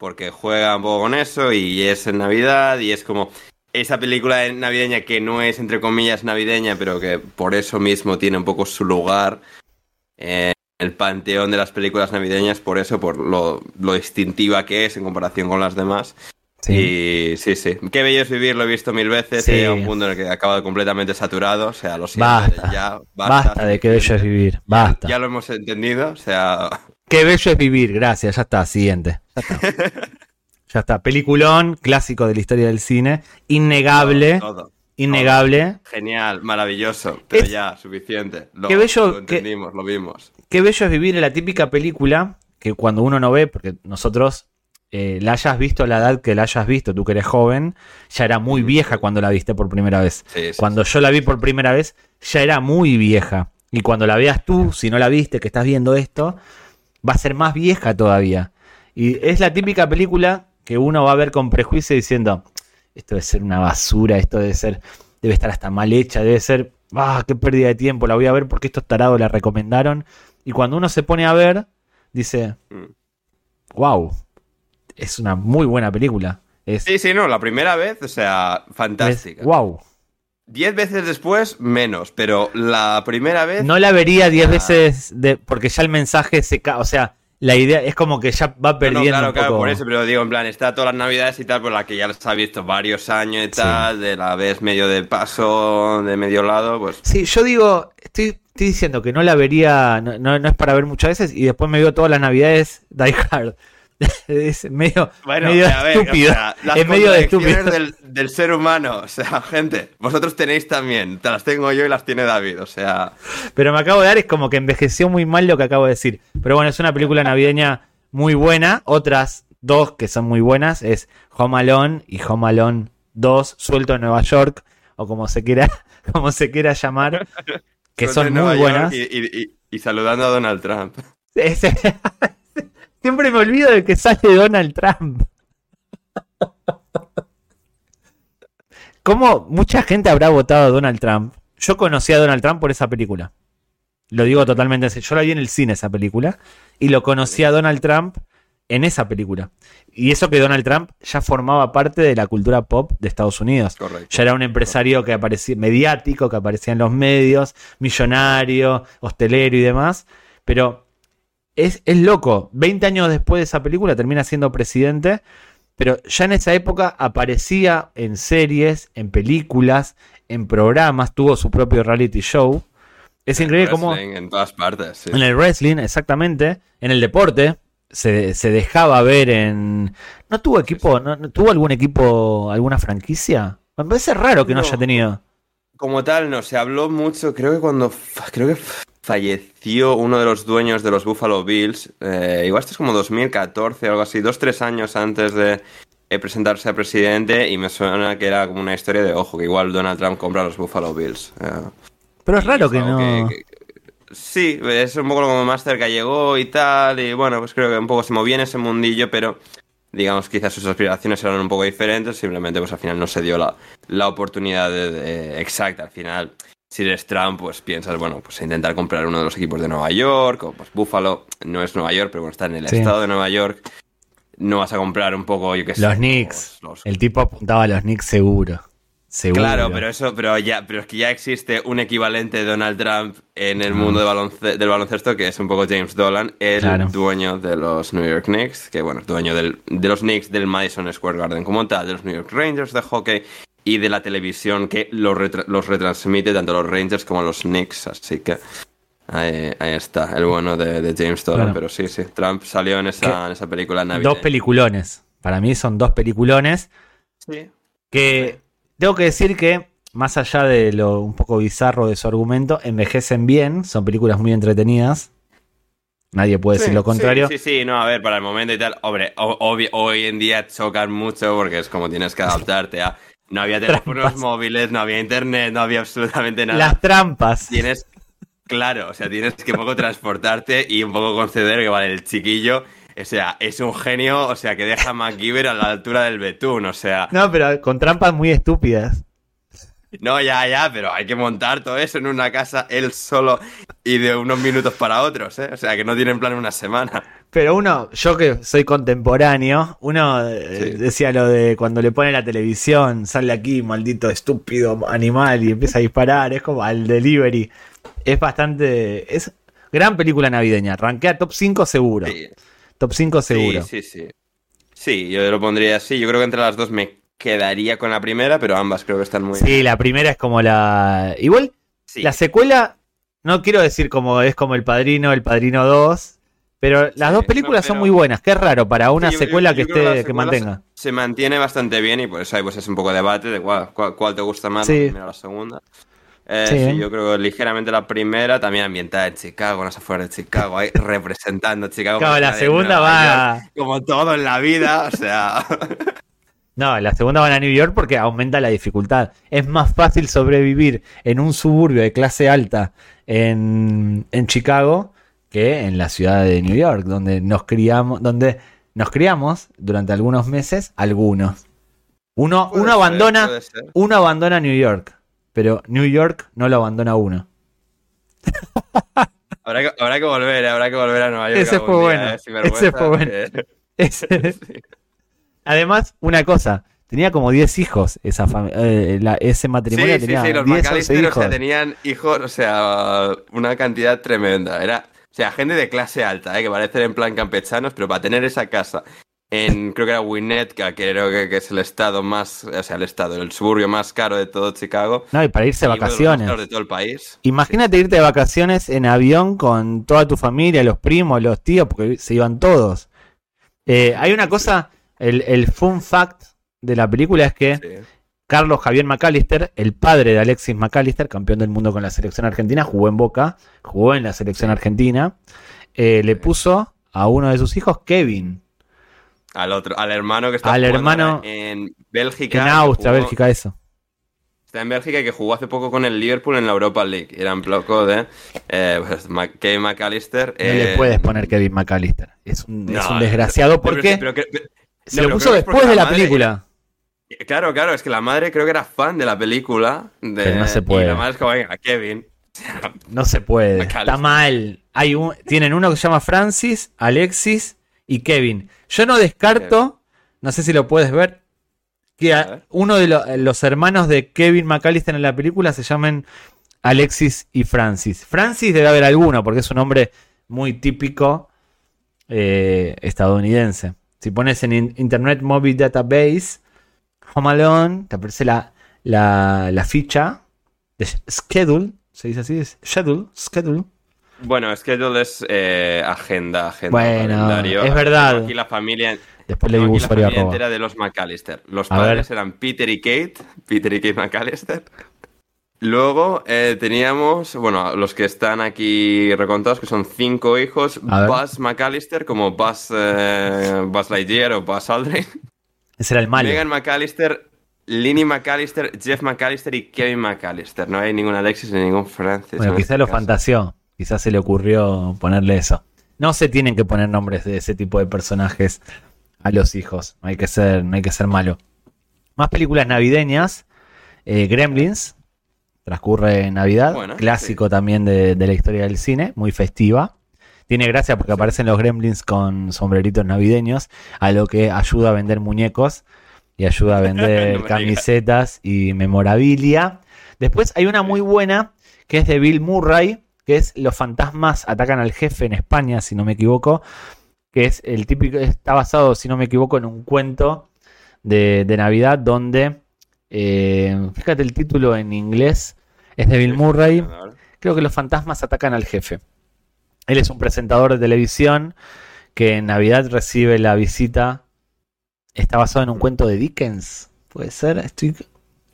porque juega un poco con eso y es en Navidad y es como esa película navideña que no es entre comillas navideña, pero que por eso mismo tiene un poco su lugar en el panteón de las películas navideñas, por eso, por lo, distintiva que es en comparación con las demás. Sí. Y sí, sí. Qué bello es vivir, lo he visto mil veces. Sí. un mundo en el que he acabado completamente saturado. O sea, lo siento. Basta. Ya, basta, de qué bello es vivir. Basta. ya, lo hemos entendido. O sea, Qué bello es vivir, gracias, ya está, siguiente. Ya está. ya está. Peliculón, clásico de la historia del cine, innegable. innegable. Genial, maravilloso, pero ya, suficiente. Lo, qué bello, entendimos, lo vimos. Qué bello es vivir en la típica película que cuando uno no ve, porque nosotros eh, la hayas visto a la edad que la hayas visto, tú que eres joven, ya era muy vieja cuando la viste por primera vez. cuando yo la vi por primera vez, ya era muy vieja. Y cuando la veas tú, si no la viste, que estás viendo esto, va a ser más vieja todavía. Y es la típica película que uno va a ver con prejuicio diciendo, esto debe ser una basura, esto debe ser, debe estar hasta mal hecha, debe ser, ah, qué pérdida de tiempo, la voy a ver porque estos tarados la recomendaron. Y cuando uno se pone a ver, dice, wow, es una muy buena película. sí, sí, no, la primera vez, o sea, fantástica. wow. Diez veces después, menos, pero la primera vez... No la vería diez veces de, porque ya el mensaje se cae, o sea, la idea es como que ya va perdiendo. claro, claro, por eso, pero digo, en plan, está todas las navidades y tal, por la que ya las ha visto varios años y tal, de la vez medio de paso, de medio lado, pues. Sí, yo digo, estoy, estoy diciendo que no la vería, no, no, es para ver muchas veces, y después me veo todas las navidades Die Hard. es medio, estúpido. es medio estúpido. Del, del, ser humano. O sea, gente, vosotros tenéis también. Te las tengo yo y las tiene David. O sea. Pero me acabo de dar, es como que envejeció muy mal lo que acabo de decir. Pero bueno, es una película navideña muy buena. Otras dos que son muy buenas es Home Alone y Home Alone 2, suelto en Nueva York, o como se quiera, como se quiera llamar, que son muy buenas. Y, y, saludando a Donald Trump. Siempre me olvido de que sale Donald Trump. ¿Cómo mucha gente habrá votado a Donald Trump? Yo conocí a Donald Trump por esa película. Lo digo totalmente. Yo la vi en el cine esa película. Y lo conocí a Donald Trump en esa película. Y eso que Donald Trump ya formaba parte de la cultura pop de Estados Unidos. Ya era un empresario que aparecía, mediático, que aparecía en los medios, millonario, hostelero y demás. Pero es, loco. 20 años después de esa película termina siendo presidente, pero ya en esa época aparecía en series, en películas, en programas, tuvo su propio reality show. Es increíble cómo... En todas partes. En el wrestling, exactamente. En el deporte. Se, dejaba ver en... ¿No tuvo equipo? No, ¿Tuvo algún equipo, alguna franquicia? Me parece raro que no, haya tenido. Como tal, no, se habló mucho, creo que cuando... Creo que falleció uno de los dueños de los Buffalo Bills, eh, igual esto es como 2014 o algo así, dos, tres años antes de presentarse a presidente y me suena que era como una historia de, ojo, que igual Donald Trump compra los Buffalo Bills. Eh. Pero es raro que no... sí, es un poco como más cerca llegó y tal, y bueno, pues creo que un poco se movía en ese mundillo, pero digamos quizás sus aspiraciones eran un poco diferentes, simplemente pues al final no se dio la, la oportunidad exacta, al final si eres Trump, pues piensas, bueno, pues intentar comprar uno de los equipos de Nueva York, o pues Buffalo no es Nueva York, pero bueno, está en el estado de Nueva York. No vas a comprar un poco, yo qué sé. Los Knicks. El tipo apuntaba a los Knicks seguro. Seguro. Claro, pero eso, pero ya, pero es que ya existe un equivalente de Donald Trump en el mundo del baloncesto, que es un poco James Dolan, el dueño de los New York Knicks, que bueno, dueño de los Knicks del Madison Square Garden como tal, de los New York Rangers de hockey y de la televisión que los, retransmite tanto los Rangers como los Knicks. Así que ahí, está, el bueno de, James Dolan. Pero sí, sí, Trump salió en esa, en esa película Dos peliculones. Para mí son dos peliculones. Sí. Que tengo que decir que, más allá de lo un poco bizarro de su argumento, envejecen bien. Son películas muy entretenidas. Nadie puede decir lo contrario. Sí, sí, no, a ver, para el momento y tal, hombre, hoy en día chocan mucho porque es como tienes que adaptarte a no había teléfonos móviles, no había internet, no había absolutamente nada. Las trampas. Tienes, claro, o sea, tienes que un poco transportarte y un poco conceder que, vale, el chiquillo, o sea, es un genio, o sea, que deja a MacGyver a la altura del betún, o sea. No, pero con trampas muy estúpidas. No, ya, ya, pero hay que montar todo eso en una casa él solo y de unos minutos para otros, ¿eh? O sea, que no tienen plan una semana. Pero uno, yo que soy contemporáneo, uno eh, decía lo de cuando le pone la televisión, sale aquí, maldito estúpido animal, y empieza a disparar, es como al delivery. Es bastante. Es gran película navideña. Rankea top 5 seguro. Top 5 seguro. Sí, sí, sí. Sí, yo lo pondría así. Yo creo que entre las dos me quedaría con la primera, pero ambas creo que están muy Sí, la primera es como la. Igual, la secuela, no quiero decir como es como El Padrino, El Padrino 2. Pero las dos películas son muy buenas, qué raro para una secuela que esté que mantenga. Se, mantiene bastante bien y por eso hay pues es un poco de debate de cuál, cuál, te gusta más, la primera o la segunda. Eh, sí. yo creo que ligeramente la primera, también ambientada en Chicago, no sé, fuera de Chicago, ahí representando Chicago. Claro, la segunda va. como todo en la vida, o sea. No, la segunda van a New York porque aumenta la dificultad. Es más fácil sobrevivir en un suburbio de clase alta en, en Chicago que en la ciudad de New York, donde nos criamos, donde nos criamos durante algunos meses, algunos. Uno, uno ser, abandona, uno abandona New York, pero New York no lo abandona uno. Habrá que, habrá que volver, habrá que volver a Nueva York. Ese fue bueno, eh, ese fue bueno. que- Ese- sí. Además, una cosa, tenía como 10 hijos esa eh, la- ese matrimonio Sí, sí, tenía sí, los 10 11 McAllister, o hijos. sea, tenían hijos, o sea, una cantidad tremenda. Era, o sea, gente de clase alta, ¿eh? que parecen en plan campechanos, pero para tener esa casa en, creo que era Winnetka, que creo que, que es el estado más, o sea, el estado, el suburbio más caro de todo Chicago. No, y para irse de de vacaciones. caros de todo el país. Imagínate irte de vacaciones en avión con toda tu familia, los primos, los tíos, porque se iban todos. Eh, hay una cosa, el, el fun fact de la película es que Sí. Carlos Javier McAllister, el padre de Alexis McAllister, campeón del mundo con la selección argentina, jugó en Boca, jugó en la selección argentina, eh, le puso a uno de sus hijos Kevin, Al otro, al hermano que está Al jugando hermano en Bélgica. en Austria, jugó- Bélgica, eso. Está en Bélgica y que jugó hace poco con el Liverpool en la Europa League. Era un poco de eh, pues, Kevin McAllister. No le eh, puedes poner Kevin McAllister. Es un, es no, un desgraciado pero- porque pero que- pero- se no, lo puso después de la película. Claro, claro, es que la madre creo que era fan de la película. De, Pero no se Y puede. la madre es como, venga, Kevin. No se puede. Está mal. Hay un, tienen uno que se llama Francis, Alexis y Kevin. Yo no descarto, no sé si lo puedes ver, que a- uno de lo- los hermanos de Kevin McAllister en la película se llamen Alexis y Francis. Francis debe haber alguno, porque es un nombre muy típico eh, estadounidense. Si pones en in- Internet Movie Database, Home Alone, te aparece la, la, la ficha de schedule, se dice así, es schedule, schedule. Bueno, schedule es eh, agenda, agenda. Bueno, calendario. es verdad. Aquí la familia, Después le digo la familia entera de los McAllister. Los padres eran Peter y Kate. Peter y Kate McAllister. Luego eh, teníamos, bueno, los que están aquí recontados, que son cinco hijos. Buzz McAllister, como Buzz, eh, Buzz Lightyear o Buzz Aldrin. Ese era el malo. Megan McAllister, Linny McAllister, Jeff McAllister y Kevin McAllister. No hay ningún Alexis ni ningún Francis. Bueno, en quizás este lo caso. fantaseó. Quizás se le ocurrió ponerle eso. No se tienen que poner nombres de ese tipo de personajes a los hijos. No hay que ser, no hay que ser malo. Más películas navideñas. Eh, Gremlins. Transcurre Navidad. Bueno, clásico también de, de la historia del cine. Muy festiva. Tiene gracia porque aparecen los gremlins con sombreritos navideños, a lo que ayuda a vender muñecos y ayuda a vender camisetas y memorabilia. Después hay una muy buena que es de Bill Murray, que es Los fantasmas atacan al jefe en España, si no me equivoco, que es el típico, está basado, si no me equivoco, en un cuento de, de Navidad donde, eh, fíjate el título en inglés, es de Bill Murray, creo que los fantasmas atacan al jefe. Él es un presentador de televisión que en Navidad recibe la visita. Está basado en un cuento de Dickens. ¿Puede ser? Estoy...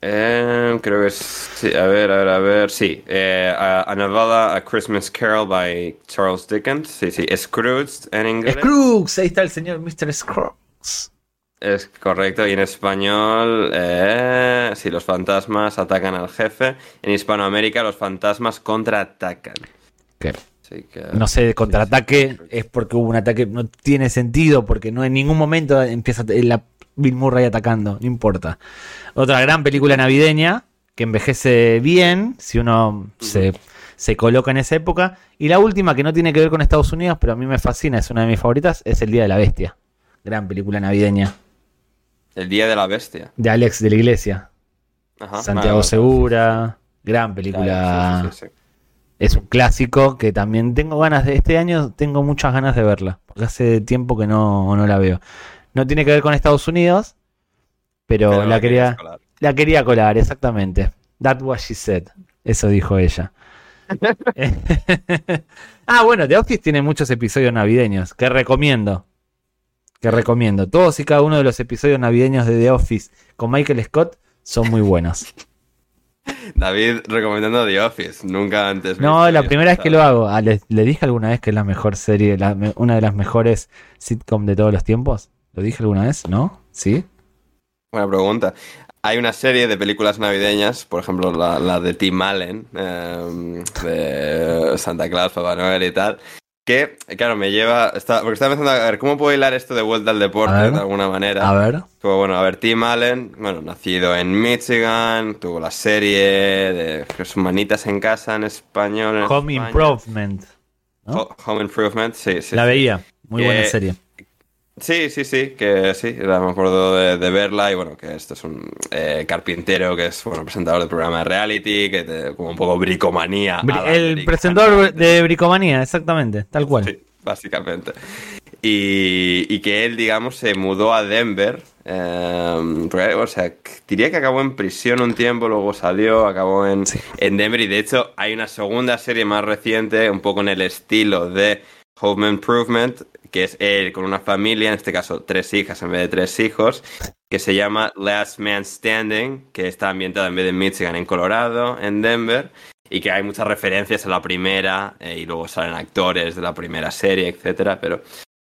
Eh, creo que es. Sí, a ver, a ver, a ver. Sí. Eh, a, a novela A Christmas Carol by Charles Dickens. Sí, sí. Scrooge en inglés. Scrooge, ahí está el señor Mr. Scrooge. Es correcto. Y en español. Eh, sí, los fantasmas atacan al jefe. En Hispanoamérica, los fantasmas contraatacan. Así que- no sé, contraataque Sí, sí. es porque hubo un ataque, no tiene sentido, porque no en ningún momento empieza la Bill Murray atacando, no importa. Otra gran película navideña que envejece bien, si uno se, se coloca en esa época. Y la última, que no tiene que ver con Estados Unidos, pero a mí me fascina, es una de mis favoritas, es El Día de la Bestia. Gran película navideña. El Día de la Bestia. De Alex de la Iglesia. Ajá. Santiago Vale, Segura. Gran película. sí, sí, sí, sí. Es un clásico que también tengo ganas de. Este año tengo muchas ganas de verla. Porque hace tiempo que no, no la veo. No tiene que ver con Estados Unidos. Pero, Pero la, quería, colar. la quería colar, exactamente. That what she said. Eso dijo ella. ah, bueno, The Office tiene muchos episodios navideños. Que recomiendo. Que recomiendo. Todos y cada uno de los episodios navideños de The Office con Michael Scott son muy buenos. David recomendando The Office. Nunca antes. No, la primera vez que lo hago. Ah, ¿le, le dije alguna vez que es la mejor serie, la una de las mejores sitcom de todos los tiempos? ¿Lo dije alguna vez? ¿No? ¿Sí? Buena pregunta. Hay una serie de películas navideñas, por ejemplo, la, la de Tim Allen, eh, de Santa Claus, Papá Noel y tal, que, claro, me lleva. Está, porque estaba pensando, a ver, ¿cómo puedo hilar esto de vuelta al deporte ver. de alguna manera? A ver. Como, bueno, a ver, Tim Allen, bueno, nacido en Michigan, tuvo la serie de sus manitas en casa en español. en Home España. Improvement. Home Improvement, sí, sí. La veía. Muy buena Eh, serie. Sí, sí, sí, que sí, era- me acuerdo de, de verla y bueno, que esto es un eh, carpintero que es, bueno, presentador del programa de reality, que te- como un poco bricomanía. Bri- el presentador de Bricomanía, exactamente, tal cual. Sí, básicamente. Y, y que él, digamos, se mudó a Denver. eh, porque, o sea, diría que acabó en prisión un tiempo, luego salió, acabó en, en Denver. Y de hecho, hay una segunda serie más reciente, un poco en el estilo de Home Improvement, que es él con una familia, en este caso tres hijas en vez de tres hijos, que se llama Last Man Standing, que está ambientada en vez de Michigan, en Colorado, en Denver y que hay muchas referencias a la primera eh, y luego salen actores de la primera serie, etcétera, pero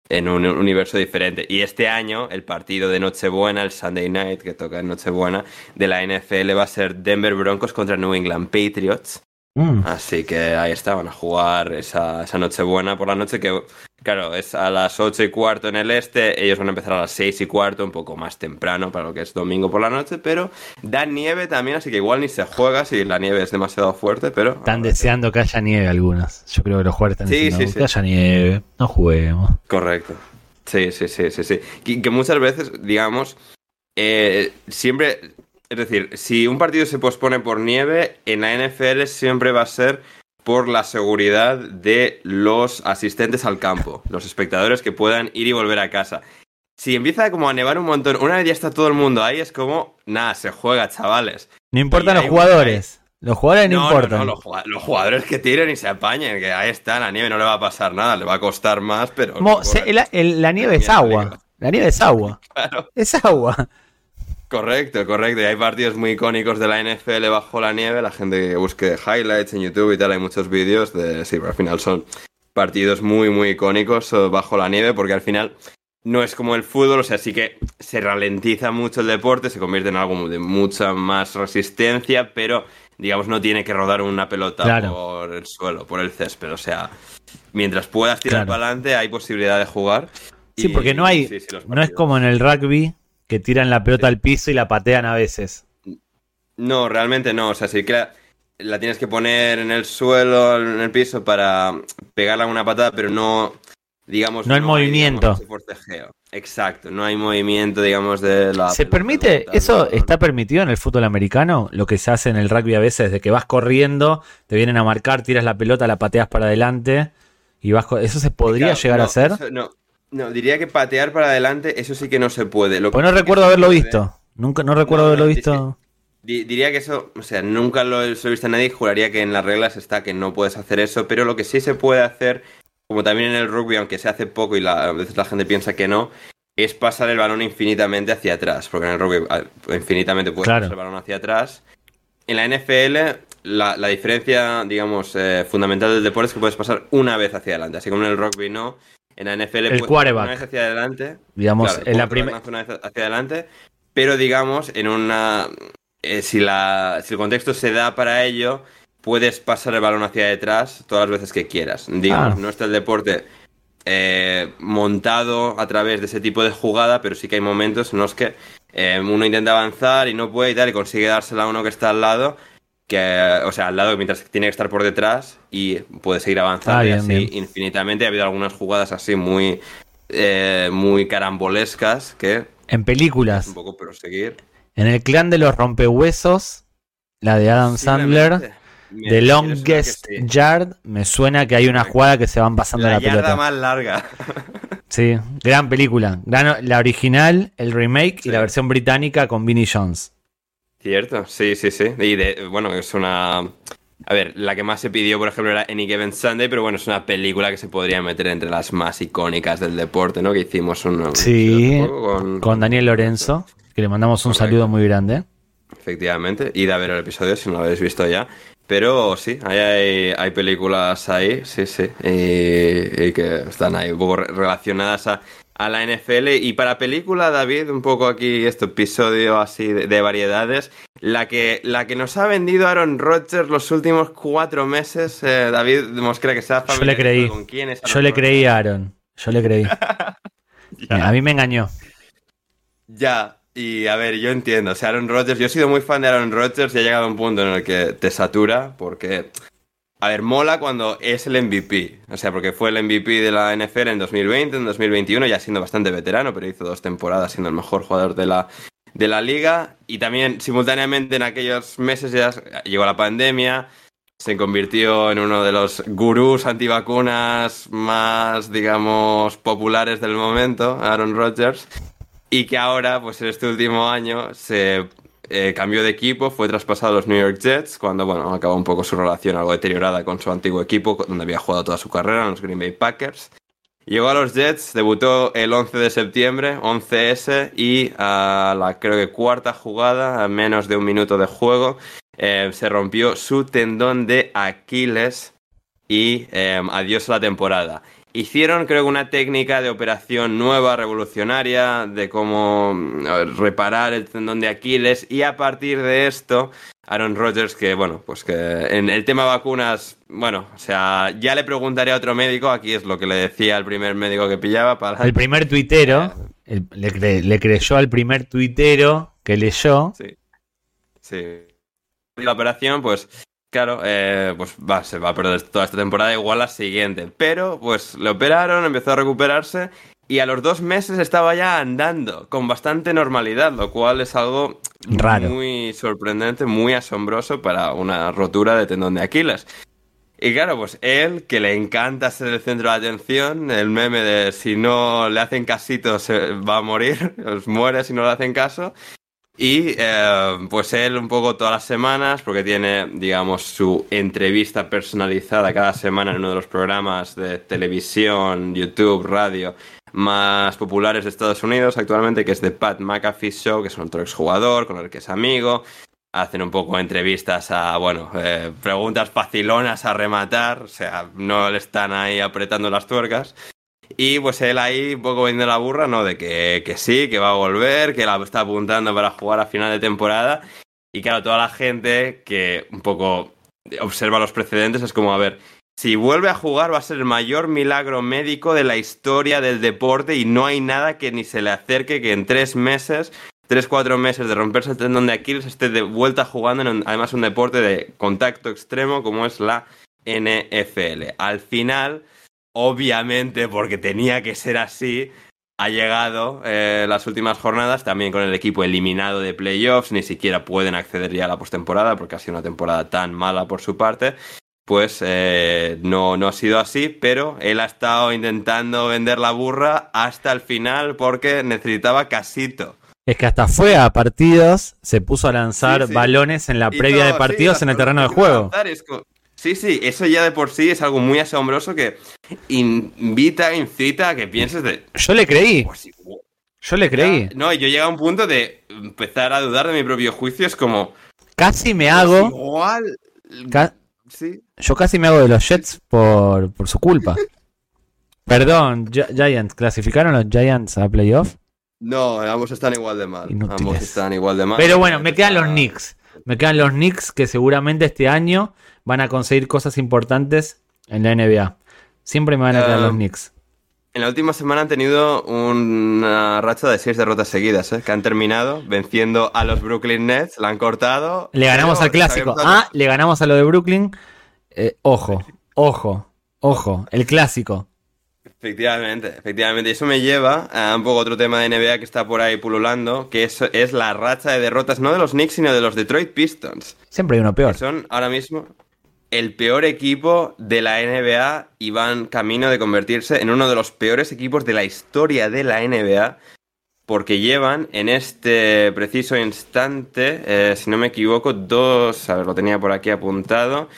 en un universo diferente. Y este año el partido de Nochebuena, el Sunday Night que toca en Nochebuena de la NFL va a ser Denver Broncos contra New England Patriots. Mm. Así que ahí estaban a jugar esa, esa Nochebuena por la noche que, claro, es a las ocho y cuarto en el este, ellos van a empezar a las seis y cuarto, un poco más temprano para lo que es domingo por la noche, pero da nieve también, así que igual ni se juega si la nieve es demasiado fuerte, pero... Están deseando que haya nieve algunos. Yo creo que los jugadores están Sí, diciendo sí, sí. que haya nieve, no juguemos. Correcto. Sí, sí, sí, sí, sí. Que, que muchas veces, digamos, eh, siempre, es decir, si un partido se pospone por nieve, en la NFL siempre va a ser por la seguridad de los asistentes al campo, los espectadores que puedan ir y volver a casa. Si empieza como a nevar un montón, una vez ya está todo el mundo ahí, es como, nada, se juega, chavales. No importan los jugadores. Los jugadores no, importan. no, los, jugad- los jugadores que tiren y se apañen, que ahí está, la nieve no le va a pasar nada, le va a costar más, pero... Mo- se- el- el- la nieve es agua. La nieve es agua. Claro. Es agua. Correcto, correcto. Y hay partidos muy icónicos de la NFL bajo la nieve. La gente que busque highlights en YouTube y tal, hay muchos vídeos de. Sí, pero al final son partidos muy, muy icónicos eh, bajo la nieve, porque al final no es como el fútbol, o sea, sí que se ralentiza mucho el deporte, se convierte en algo de mucha más resistencia, pero digamos no tiene que rodar una pelota Claro. por el suelo, por el césped. O sea, mientras puedas tirar Claro. para adelante, hay posibilidad de jugar. Sí, Y- porque no hay. sí, sí, los no es como en el rugby que tiran la pelota al piso y la patean a veces. No, realmente no. O sea, sí que la, la tienes que poner en el suelo, en el piso, para pegarla una patada, pero no, digamos... No hay, movimiento. digamos, ese forcejeo. Exacto, no hay movimiento, digamos, de la... ¿Se pelota permite? ¿Eso ¿no? está permitido en el fútbol americano? Lo que se hace en el rugby a veces, de que vas corriendo, te vienen a marcar, tiras la pelota, la pateas para adelante y vas. ¿Eso se podría Claro, llegar no, a hacer? eso no, no, diría que patear para adelante, eso sí que no se puede. Lo Pues no recuerdo haberlo puede- visto. Nunca, no recuerdo No, haberlo visto. Di- Diría que eso, o sea, nunca lo, he visto a nadie, juraría que en las reglas está que no puedes hacer eso, pero lo que sí se puede hacer, como también en el rugby, aunque se hace poco y la- a veces la gente piensa que no, es pasar el balón infinitamente hacia atrás, porque en el rugby ah, infinitamente puedes Claro. pasar el balón hacia atrás. En la NFL, la, la diferencia, digamos, eh, fundamental del deporte es que puedes pasar una vez hacia adelante, así como en el rugby no. En la NFL puedes pasar quarterback. una vez hacia adelante, Digamos, Claro, en la primera. una vez hacia adelante, pero digamos, en una. eh, si, la, si el contexto se da para ello, puedes pasar el balón hacia detrás todas las veces que quieras. Digamos, Ah. no está el deporte eh, montado a través de ese tipo de jugada, pero sí que hay momentos en los que eh, uno intenta avanzar y no puede y tal, y consigue dársela a uno que está al lado. Que, o sea, al lado mientras tiene que estar por detrás y puede seguir avanzando Ah, y bien, así bien. infinitamente. Ha habido algunas jugadas así muy, eh, muy carambolescas que En películas. un poco proseguir. En el clan de los rompehuesos, la de Adam Sandler, The Longest sí. Yard, me suena que hay una jugada que se van pasando La la, yarda pelota. más larga. Sí, gran película. Gran- la original, el remake y la versión británica con Vinnie Jones. Cierto, sí, sí, sí. Y de, bueno, es una. A ver, la que más se pidió, por ejemplo, era Any Given Sunday, pero bueno, es una película que se podría meter entre las más icónicas del deporte, ¿no? Que hicimos un. Sí, con, Con Daniel Lorenzo, que le mandamos un Correcto. saludo muy grande. Efectivamente, id a ver el episodio si no lo habéis visto ya. Pero sí, hay, hay, películas ahí, sí, sí, y, que están ahí un poco relacionadas a, la NFL. Y para película, David, un poco aquí este episodio así de, variedades, la que, la que nos ha vendido Aaron Rodgers los últimos cuatro meses, eh, David, demuestra que se ha Yo le creí. con quién es Yo le creí a Aaron, yo le creí. a mí me engañó. Ya, y a ver, yo entiendo, o sea, Aaron Rodgers, yo he sido muy fan de Aaron Rodgers y ha llegado a un punto en el que te satura porque, a ver, mola cuando es el MVP, o sea, porque fue el MVP de la NFL en 2020, en 2021, ya siendo bastante veterano, pero hizo dos temporadas siendo el mejor jugador de la, de la liga. Y también simultáneamente en aquellos meses ya llegó la pandemia, se convirtió en uno de los gurús antivacunas más, digamos, populares del momento, Aaron Rodgers. Y que ahora, pues en este último año, se eh, cambió de equipo, fue traspasado a los New York Jets, cuando, bueno, acabó un poco su relación algo deteriorada con su antiguo equipo, donde había jugado toda su carrera, en los Green Bay Packers. Llegó a los Jets, debutó el 11 de septiembre, 11S, y a la creo que cuarta jugada, a menos de un minuto de juego, eh, se rompió su tendón de Aquiles y eh, adiós a la temporada. Hicieron, creo que, una técnica de operación nueva, revolucionaria, de cómo reparar el tendón de Aquiles. Y a partir de esto, Aaron Rodgers, que bueno, pues que en el tema vacunas, bueno, o sea, ya le preguntaré a otro médico. Aquí es lo que le decía al primer médico que pillaba. Para... El primer tuitero, le, le creyó al primer tuitero que leyó. Sí. Sí. La operación, pues Claro, eh, pues va, se va a perder toda esta temporada, igual la siguiente. Pero, pues le operaron, empezó a recuperarse y a los dos meses estaba ya andando con bastante normalidad, lo cual es algo Raro. muy sorprendente, muy asombroso para una rotura de tendón de Aquiles. Y claro, pues él, que le encanta ser el centro de atención, el meme de si no le hacen casito se va a morir, muere si no le hacen caso, y eh, pues él un poco todas las semanas, porque tiene, digamos, su entrevista personalizada cada semana en uno de los programas de televisión, YouTube, radio más populares de Estados Unidos actualmente, que es The Pat McAfee Show, que es otro exjugador con el que es amigo. Hacen un poco entrevistas a, bueno, eh, preguntas facilonas a rematar, o sea, no le están ahí apretando las tuercas. Y pues él ahí un poco vende la burra, ¿no? De que, que sí, que va a volver, que la está apuntando para jugar a final de temporada. Y claro, toda la gente que un poco observa los precedentes es como, a ver, si vuelve a jugar va a ser el mayor milagro médico de la historia del deporte y no hay nada que ni se le acerque que en tres meses, tres, cuatro meses de romperse el tendón de Aquiles esté de vuelta jugando en además un deporte de contacto extremo como es la NFL. Al final obviamente, porque tenía que ser así, ha llegado eh, las últimas jornadas también con el equipo eliminado de playoffs, ni siquiera pueden acceder ya a la postemporada porque ha sido una temporada tan mala por su parte. Pues eh, no, no ha sido así, pero él ha estado intentando vender la burra hasta el final porque necesitaba casito. Es que hasta fue a partidos, se puso a lanzar balones en la previa de partidos en el terreno de juego. Sí, sí, eso ya de por sí es algo muy asombroso que invita, incita a que pienses de... Yo le creí. Pues yo le creí. no, yo llegué a un punto de empezar a dudar de mi propio juicio, es como... Casi me hago... igual... sí. Yo casi me hago de los Jets por, por su culpa. Perdón, Giants, ¿clasificaron los Giants a playoff? No, ambos están igual de mal. Ambos están igual de mal. Pero bueno, me quedan los Knicks. Me quedan los Knicks que seguramente este año van a conseguir cosas importantes en la NBA. Siempre me van a quedar los um, Knicks. En la última semana han tenido una racha de seis derrotas seguidas, ¿eh? que han terminado venciendo a los Brooklyn Nets, la han cortado. Le ganamos al clásico. Ah, le ganamos a lo de Brooklyn. Eh, ojo, ojo, ojo, el clásico. Efectivamente, efectivamente. Y eso me lleva a un poco otro tema de NBA que está por ahí pululando, que es, es la racha de derrotas no de los Knicks, sino de los Detroit Pistons. Siempre hay uno peor. son ahora mismo el peor equipo de la NBA y van camino de convertirse en uno de los peores equipos de la historia de la NBA porque llevan en este preciso instante, eh, si no me equivoco, dos, a ver, lo tenía por aquí apuntado,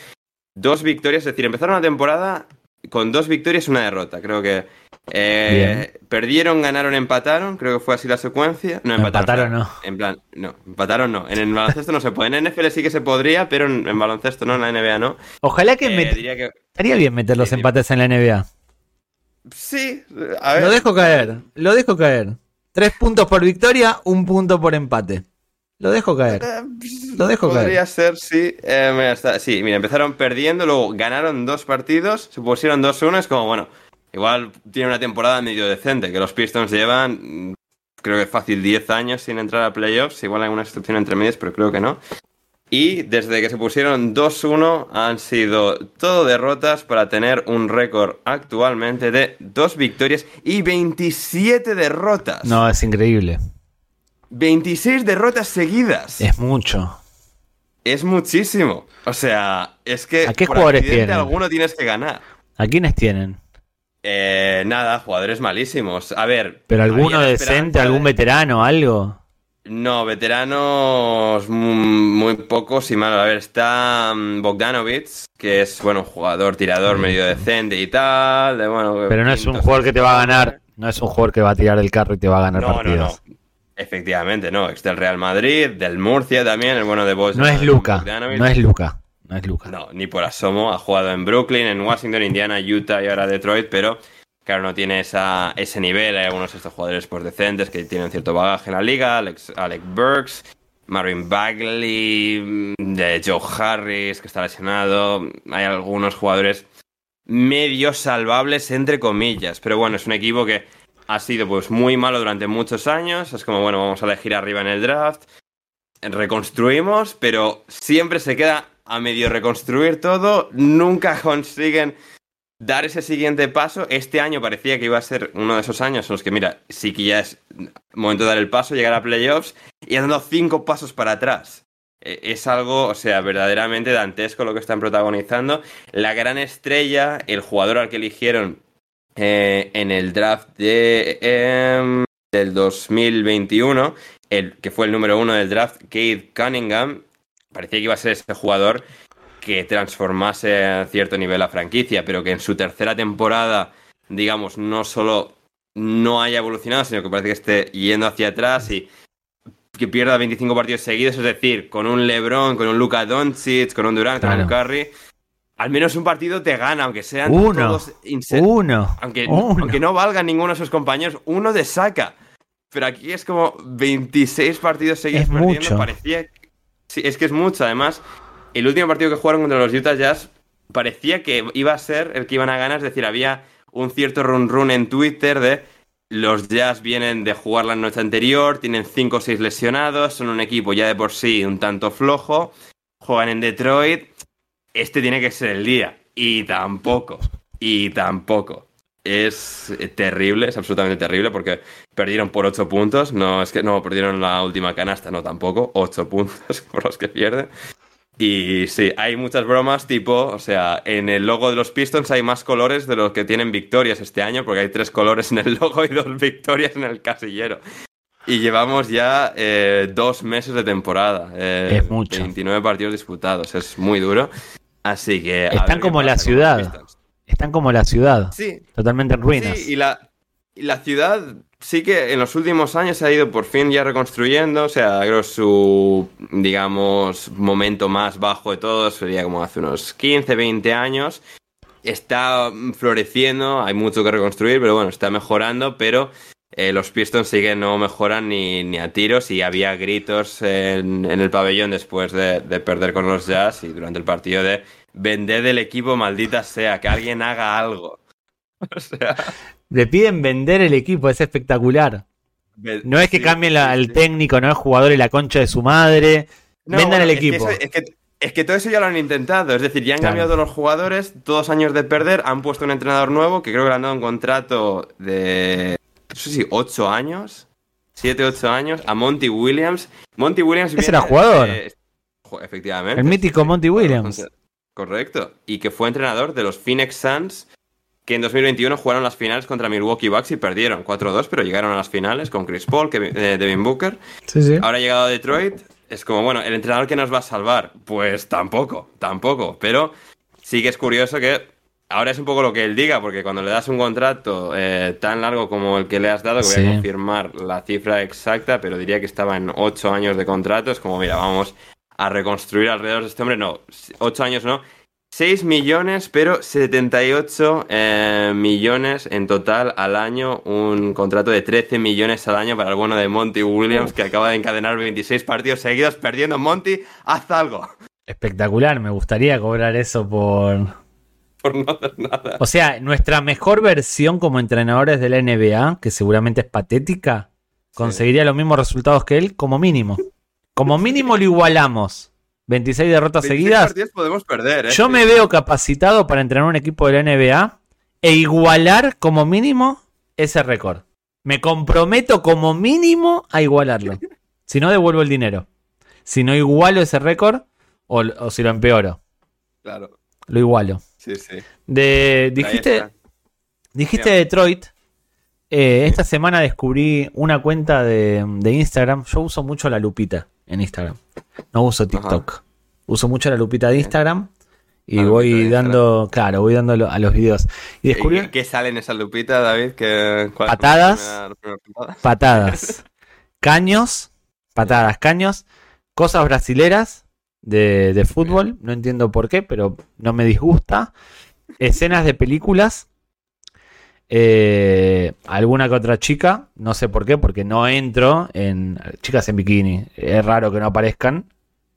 dos victorias, es decir, empezaron la temporada con dos victorias y una derrota. Creo que eh, perdieron, ganaron, empataron, creo que fue así la secuencia. No, empataron, no. En plan, no, empataron no. En el baloncesto no se puede. En NFL sí que se podría, pero en, baloncesto no, en la NBA no. Ojalá que, eh, Estaría bien meter los empates en la NBA. Sí, a ver. Lo dejo caer, lo dejo caer. Tres puntos por victoria, un punto por empate. Lo dejo caer. Eh, lo dejo caer. Podría ser, sí. Eh, sí, mira, empezaron perdiendo, luego ganaron dos partidos, se pusieron 2-1. Es como, bueno, igual tiene una temporada medio decente, que los Pistons llevan, creo que fácil, 10 años sin entrar a playoffs. Igual hay una excepción entre medias, pero creo que no. Y desde que se pusieron 2-1 han sido todo derrotas para tener un récord actualmente de 2 victorias y 27 derrotas. No, es increíble. 26 derrotas seguidas. Es mucho. Es muchísimo. O sea, es que ¿A qué jugadores tienen? alguno tienes que ganar. ¿A quiénes tienen? Eh, nada, jugadores malísimos. A ver. ¿Pero alguno decente, algún veterano, algo? No, veteranos muy, pocos y malos. A ver, está mm, Bogdanovic, que es, bueno, jugador, tirador medio decente y tal. bueno, Pero no es un jugador que te va a ganar, no es un jugador que va a tirar el carro y te va a ganar no, partidos. No, no. Efectivamente, no. Es del Real Madrid, del Murcia también, el bueno de Boston. No es Luca, no es Luca. No es Luca. No, ni por asomo. Ha jugado en Brooklyn, en Washington, Indiana, Utah y ahora Detroit, pero Claro, no tiene esa, ese nivel. Hay algunos de estos jugadores pues, decentes que tienen cierto bagaje en la liga. Alex, Alec Burks, Marvin Bagley, de Joe Harris, que está lesionado. Hay algunos jugadores medio salvables, entre comillas. Pero bueno, es un equipo que ha sido pues muy malo durante muchos años. Es como, bueno, vamos a elegir arriba en el draft. Reconstruimos, pero siempre se queda a medio reconstruir todo. Nunca consiguen dar ese siguiente paso. Este año parecía que iba a ser uno de esos años en los que, mira, sí que ya es momento de dar el paso, llegar a playoffs y han dado cinco pasos para atrás. E, es algo, o sea, verdaderamente dantesco lo que están protagonizando. La gran estrella, el jugador al que eligieron eh, en el draft de, em, del 2021, el que fue el número uno del draft, Kate Cunningham, parecía que iba a ser ese jugador que transformase a cierto nivel la franquicia, pero que en su tercera temporada, digamos, no solo no haya evolucionado, sino que parece que esté yendo hacia atrás y que pierda 25 partidos seguidos, es decir, con un LeBron, con un Luka Doncic, con un Durant, con un Curry, al menos un partido te gana, aunque sean todos uno, aunque, aunque no valgan ninguno de sus compañeros, uno de saca. Pero aquí es como 26 partidos seguidos perdiendo, parecía Sí, es que es mucho, además. El último partido que jugaron contra los Utah Jazz parecía que iba a ser el que iban a ganar, es decir, había un cierto run run en Twitter de los Jazz vienen de jugar la noche anterior, tienen 5 o 6 lesionados, son un equipo ya de por sí un tanto flojo, juegan en Detroit, este tiene que ser el día. Y tampoco, y tampoco. Es terrible, es absolutamente terrible porque perdieron por 8 puntos, no es que no perdieron la última canasta, no tampoco, 8 puntos por los que pierden. Y sí, hay muchas bromas tipo, o sea, en el logo de los Pistons hay más colores de los que tienen victorias este año, porque hay tres colores en el logo y dos victorias en el casillero. Y llevamos ya eh, dos meses de temporada. Eh, es mucho. 29 partidos disputados, es muy duro. Así que... Están como la ciudad. Están como la ciudad. Sí. Totalmente en ruinas. Sí, y la, y la ciudad sí que en los últimos años se ha ido por fin ya reconstruyendo. O sea, creo su, digamos, momento más bajo de todos sería como hace unos 15, 20 años. Está floreciendo, hay mucho que reconstruir, pero bueno, está mejorando, pero eh, los Pistons siguen no mejoran ni, ni, a tiros y había gritos en, el pabellón después de, de, perder con los Jazz y durante el partido de vender del equipo, maldita sea, que alguien haga algo. O sea... Le piden vender el equipo, es espectacular. No es que cambien el técnico, no es jugador y la concha de su madre. Vendan el equipo. es, que, todo eso ya lo han intentado. Es decir, ya han cambiado los jugadores, dos años de perder, han puesto un entrenador nuevo que creo que le han dado un contrato de. Si, ocho años. Siete, ocho años. A Monty Williams. Monty Williams. Ese era jugador. efectivamente. El mítico Monty Williams. Correcto. Y que fue entrenador de los Phoenix Suns que en 2021 jugaron las finales contra Milwaukee Bucks y perdieron 4-2, pero llegaron a las finales con Chris Paul, eh, Devin Booker. Ahora ha llegado a Detroit, es como, bueno, ¿el entrenador que nos va a salvar? Pues tampoco, tampoco, pero sí que es curioso que ahora es un poco lo que él diga, porque cuando le das un contrato eh, tan largo como el que le has dado, que voy a confirmar la cifra exacta, pero diría que estaba en ocho años de contrato, es como, mira, vamos a reconstruir alrededor de este hombre, no, ocho años no, 6 millones, pero 78 eh, millones en total al año. Un contrato de 13 millones al año para el bueno de Monty Williams, que acaba de encadenar 26 partidos seguidos perdiendo. Monty, haz algo. Espectacular, me gustaría cobrar eso por. Por no hacer nada. O sea, nuestra mejor versión como entrenadores de la NBA, que seguramente es patética, conseguiría los mismos resultados que él, como mínimo. Como mínimo lo igualamos. 26 derrotas seguidas. podemos perder, ¿eh? Yo me veo capacitado para entrenar un equipo de la NBA e igualar como mínimo ese récord. Me comprometo como mínimo a igualarlo. Si no, devuelvo el dinero. Si no igualo ese récord o, si lo empeoro. Claro. Lo igualo. Sí, sí. De, dijiste dijiste Detroit. Eh, esta semana descubrí una cuenta de, de Instagram. Yo uso mucho la lupita en Instagram. No uso TikTok. Uso mucho la lupita de Instagram. Y voy dando, claro, voy dando a los videos. Y descubrí... ¿Qué sale en esa lupita, David? patadas, patadas, caños, patadas, caños, cosas brasileras de, de fútbol, no entiendo por qué, pero no me disgusta. Escenas de películas eh, alguna que otra chica, no sé por qué, porque no entro en chicas en bikini. Es raro que no aparezcan,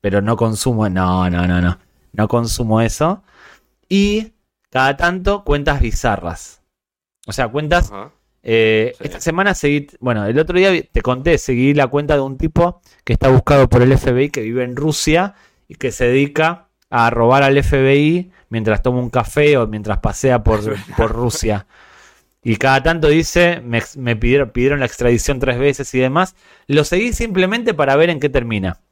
pero no consumo, no, no, no, no, no consumo eso. Y cada tanto cuentas bizarras. O sea, cuentas... Eh, esta semana seguí, bueno, el otro día te conté, seguí la cuenta de un tipo que está buscado por el FBI, que vive en Rusia y que se dedica a robar al FBI mientras toma un café o mientras pasea por, por Rusia y cada tanto dice, me, pidieron, pidieron, la extradición tres veces y demás. Lo seguí simplemente para ver en qué termina.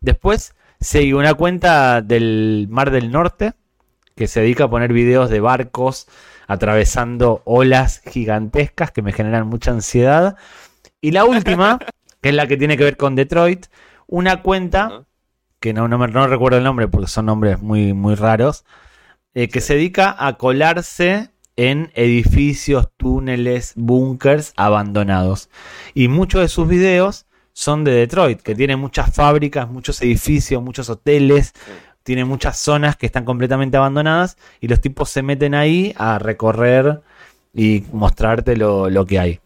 Después seguí una cuenta del Mar del Norte que se dedica a poner videos de barcos atravesando olas gigantescas que me generan mucha ansiedad. Y la última, que es la que tiene que ver con Detroit, una cuenta, que no, no, recuerdo el nombre porque son nombres muy, muy raros, eh, que se dedica a colarse en edificios, túneles, búnkers abandonados. Y muchos de sus videos son de Detroit, que tiene muchas fábricas, muchos edificios, muchos hoteles, tiene muchas zonas que están completamente abandonadas y los tipos se meten ahí a recorrer y mostrarte lo, lo que hay.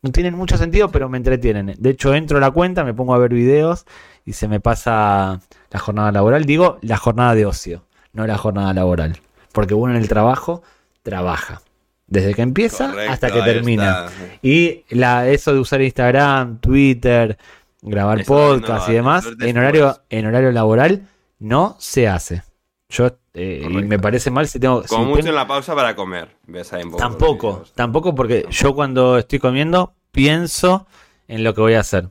No tienen mucho sentido, pero me entretienen. De hecho, entro a la cuenta, me pongo a ver videos y se me pasa la jornada laboral. Digo, la jornada de ocio, no la jornada laboral. Porque uno en el trabajo trabaja. Desde que empieza hasta que termina. Y la, eso de usar Instagram, Twitter, grabar podcast y demás, en horario, en horario laboral, no se hace. Yo eh, y me parece mal si tengo. Como mucho en la pausa para comer. tampoco, tampoco porque yo cuando estoy comiendo pienso en lo que voy a hacer.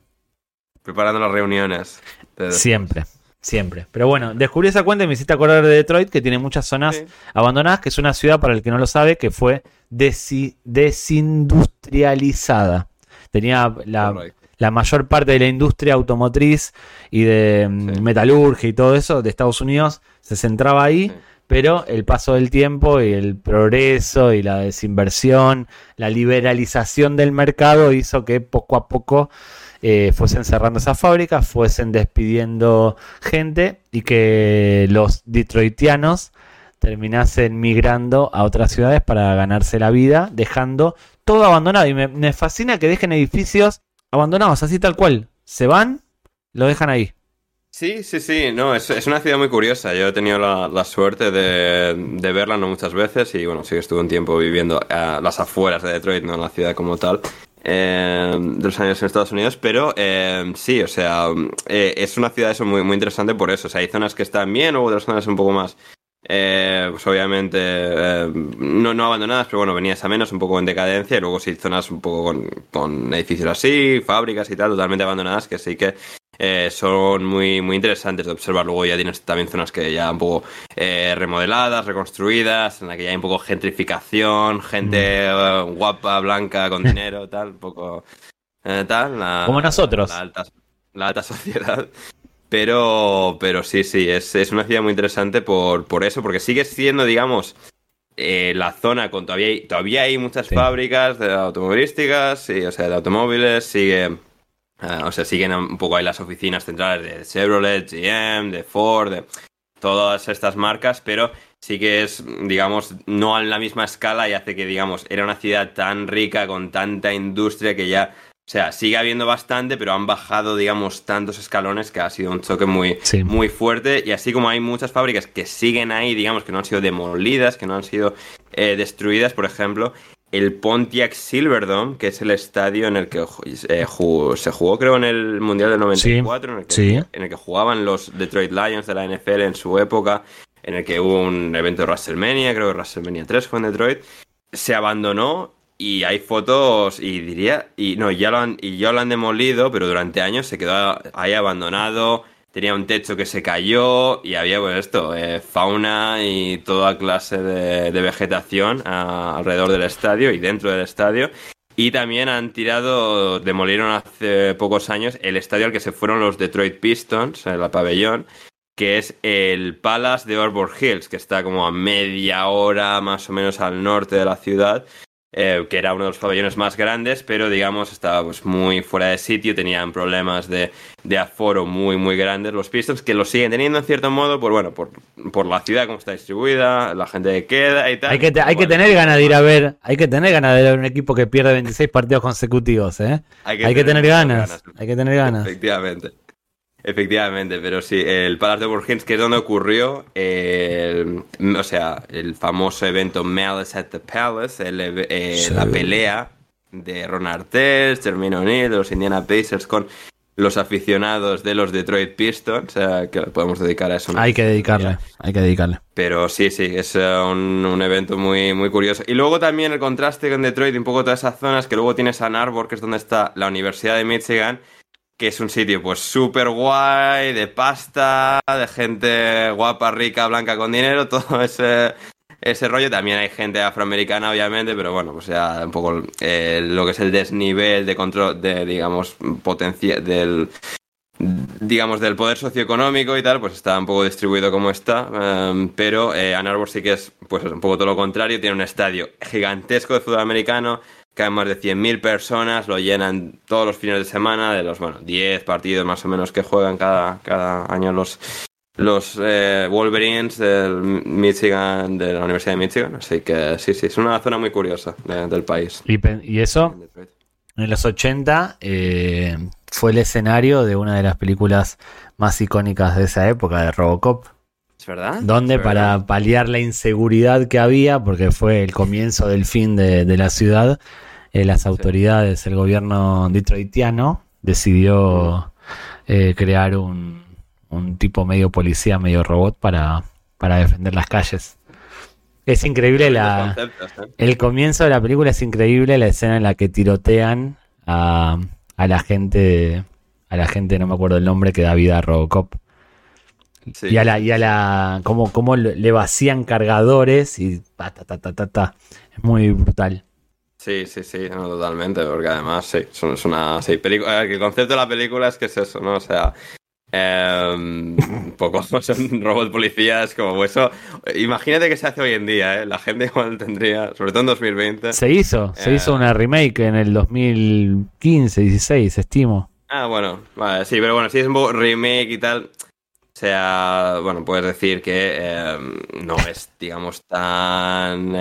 Preparando las reuniones. Siempre. Siempre. Pero bueno, descubrí esa cuenta y me hiciste acordar de Detroit, que tiene muchas zonas abandonadas, que es una ciudad, para el que no lo sabe, que fue desindustrializada. Tenía la, mayor parte de la industria automotriz y de mm, metalurgia y todo eso de Estados Unidos se centraba ahí. Pero el paso del tiempo y el progreso y la desinversión, la liberalización del mercado hizo que poco a poco eh, fuesen cerrando esas fábricas, fuesen despidiendo gente y que los detroitianos terminasen migrando a otras ciudades para ganarse la vida, dejando todo abandonado. Y me, fascina que dejen edificios abandonados, así tal cual. Se van, lo dejan ahí. Sí, sí, sí, no, es, una ciudad muy curiosa. Yo he tenido la, suerte de, verla no muchas veces y bueno, sí que estuve un tiempo viviendo a las afueras de Detroit, no en la ciudad como tal. Eh, de los años en Estados Unidos, pero eh, sí, o sea, eh, es una ciudad eso muy, muy interesante por eso. O sea, hay zonas que están bien, o otras zonas un poco más, pues obviamente, no, no abandonadas, pero bueno, venías a menos, un poco en decadencia, y luego sí, zonas un poco con, con edificios así, fábricas y tal, totalmente abandonadas, que sí que eh, son muy, muy interesantes de observar. Luego ya tienes también zonas que ya un poco eh, remodeladas, reconstruidas, en la que ya hay un poco gentrificación, gente mm. eh, guapa, blanca, con dinero, tal, un poco tal. Como nosotros. La, alta, sociedad. Pero, pero sí, sí, es, es una ciudad muy interesante por, por eso, porque sigue siendo, digamos, eh, la zona con todavía hay, todavía hay muchas fábricas de automovilísticas, o sea, de automóviles, sigue, o sea, siguen un poco ahí las oficinas centrales de Chevrolet, GM, de Ford, de todas estas marcas, pero sí que es, digamos, no en la misma escala y hace que, digamos, era una ciudad tan rica, con tanta industria que ya, o sea, sigue habiendo bastante, pero han bajado, digamos, tantos escalones que ha sido un choque muy, muy fuerte. Y así como hay muchas fábricas que siguen ahí, digamos, que no han sido demolidas, que no han sido eh, destruidas, por ejemplo, el Pontiac Silverdome, que es el estadio en el que eh, se jugó, creo, en el Mundial del 94, en, el que, en el que jugaban los Detroit Lions de la NFL en su época en el que hubo un evento de WrestleMania, creo que WrestleMania 3 fue en Detroit, se abandonó y hay fotos y diría, y no, ya lo han, y ya lo han demolido, pero durante años se quedó ahí abandonado, tenía un techo que se cayó y había pues esto, eh, fauna y toda clase de, vegetación alrededor del estadio y dentro del estadio. Y también han tirado, demolieron hace pocos años el estadio al que se fueron los Detroit Pistons, el pabellón, que es el Palace de Arbor Hills, que está como a media hora más o menos al norte de la ciudad, eh, que era uno de los pabellones más grandes, pero digamos estaba pues, muy fuera de sitio, tenían problemas de, aforo muy muy grandes los Pistons, que lo siguen teniendo en cierto modo, por bueno, por, por la ciudad como está distribuida, la gente que queda y tal. Hay que, hay que tener ganas de ir a ver, hay que tener ganas de ver un equipo que pierde 26 partidos consecuos, ¿eh. Hay que, tener, ganas, hay que tener ganas. Efectivamente. Efectivamente, pero sí, el Palace de Burgins, que es donde ocurrió, o sea, el famoso evento Malice at the Palace, eh, la pelea de Ron Artest, Termino O'Neill, de los Indiana Pacers con los aficionados de los Detroit Pistons, o sea, que podemos dedicar a eso. Hay que dedicarle, hay que dedicarle. Pero sí, sí, es eh, un, un, evento muy, muy curioso. Y luego también el contraste con Detroit, un poco todas esas zonas, que luego tienes Ann Arbor, que es donde está la Universidad de Michigan, que es un sitio pues súper guay, de pasta, de gente guapa, rica, blanca, con dinero, todo ese, ese rollo. También hay gente afroamericana, obviamente, pero bueno, pues ya un poco eh, lo que es el desnivel de control, de, digamos, potencia del digamos, del poder socioeconómico y tal, pues está un poco distribuido como está, em, pero eh, Ann Arbor sí que es pues un poco todo lo contrario, tiene un estadio gigantesco de fútbol americano, caen más de 100.000 personas, lo llenan todos los fines de semana, de los, bueno, 10 partidos más o menos que juegan cada, cada año los, los eh, Wolverines del Michigan, de la Universidad de Michigan. Así que sí, sí, es una zona muy curiosa del país. Y, eso, en los 80, eh, fue el escenario de una de las películas más icónicas de esa época, de Robocop. ¿Es verdad? Donde para paliar la inseguridad que había, porque fue el comienzo del fin de, de la ciudad, eh, las autoridades, el gobierno detroitiano decidió eh, crear un, tipo medio policía, medio robot para, para defender las calles. Es increíble la, ¿eh? el comienzo de la película es increíble la escena en la que tirotean a, a la gente a la gente no me acuerdo el nombre que da vida a Robocop y a la y a la como, como le vacían cargadores y ta, ta, ta, ta, ta. es muy brutal Sí, sí, sí, totalmente, porque además, sí, es una sí, película. El concepto de la película es que es eso, ¿no? O sea, eh, un poco son robots policías como eso. Imagínate que se hace hoy en día, ¿eh? La gente igual tendría, sobre todo en 2020. Se hizo, se hizo una remake en el 2015, 16, estimo. Ah, bueno, vale, sí, pero bueno, si es un remake y tal, o sea, bueno, puedes decir que eh, no es, digamos, tan...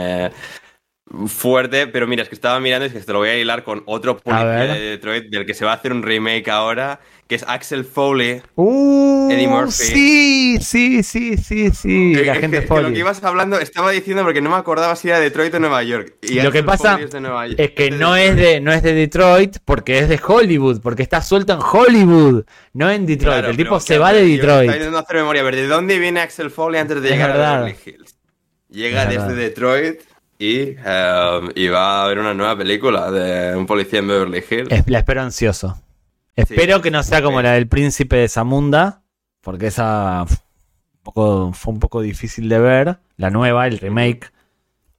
Fuerte, pero mira, es que estaba mirando y es que te lo voy a hilar con otro policía de Detroit del que se va a hacer un remake ahora, que es Axel Foley, uh, Eddie Murphy. Sí, sí, sí, sí, sí, la gente Foley. lo que ibas hablando, estaba diciendo porque no me acordaba si era Detroit o Nueva York. Y lo que pasa es, que no es de no es de Detroit porque es de Hollywood, porque está suelto en Hollywood, no en Detroit. El tipo se va de Detroit. Estoy intentando hacer memoria, a ver, ¿de dónde viene Axel Foley antes de llegar a Beverly Hills? Llega desde Detroit y, em, y, va a haber una nueva película de un policía en Beverly Hills. La espero ansioso. Espero que no sea como la del príncipe de Zamunda, porque esa fue un poco difícil de ver. La nueva, el remake.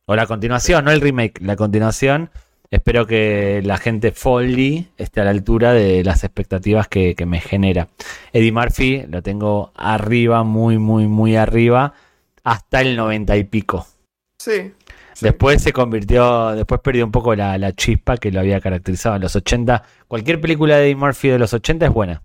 O la continuación, no el remake, la continuación. Espero que la gente Foley esté a la altura de las expectativas que, que me genera. Eddie Murphy lo tengo arriba, muy, muy, muy arriba, hasta el noventa y pico. Sí, Después se convirtió, después perdió un poco la, la, chispa que lo había caracterizado en los 80. Cualquier película de Eddie Murphy de los 80 es buena.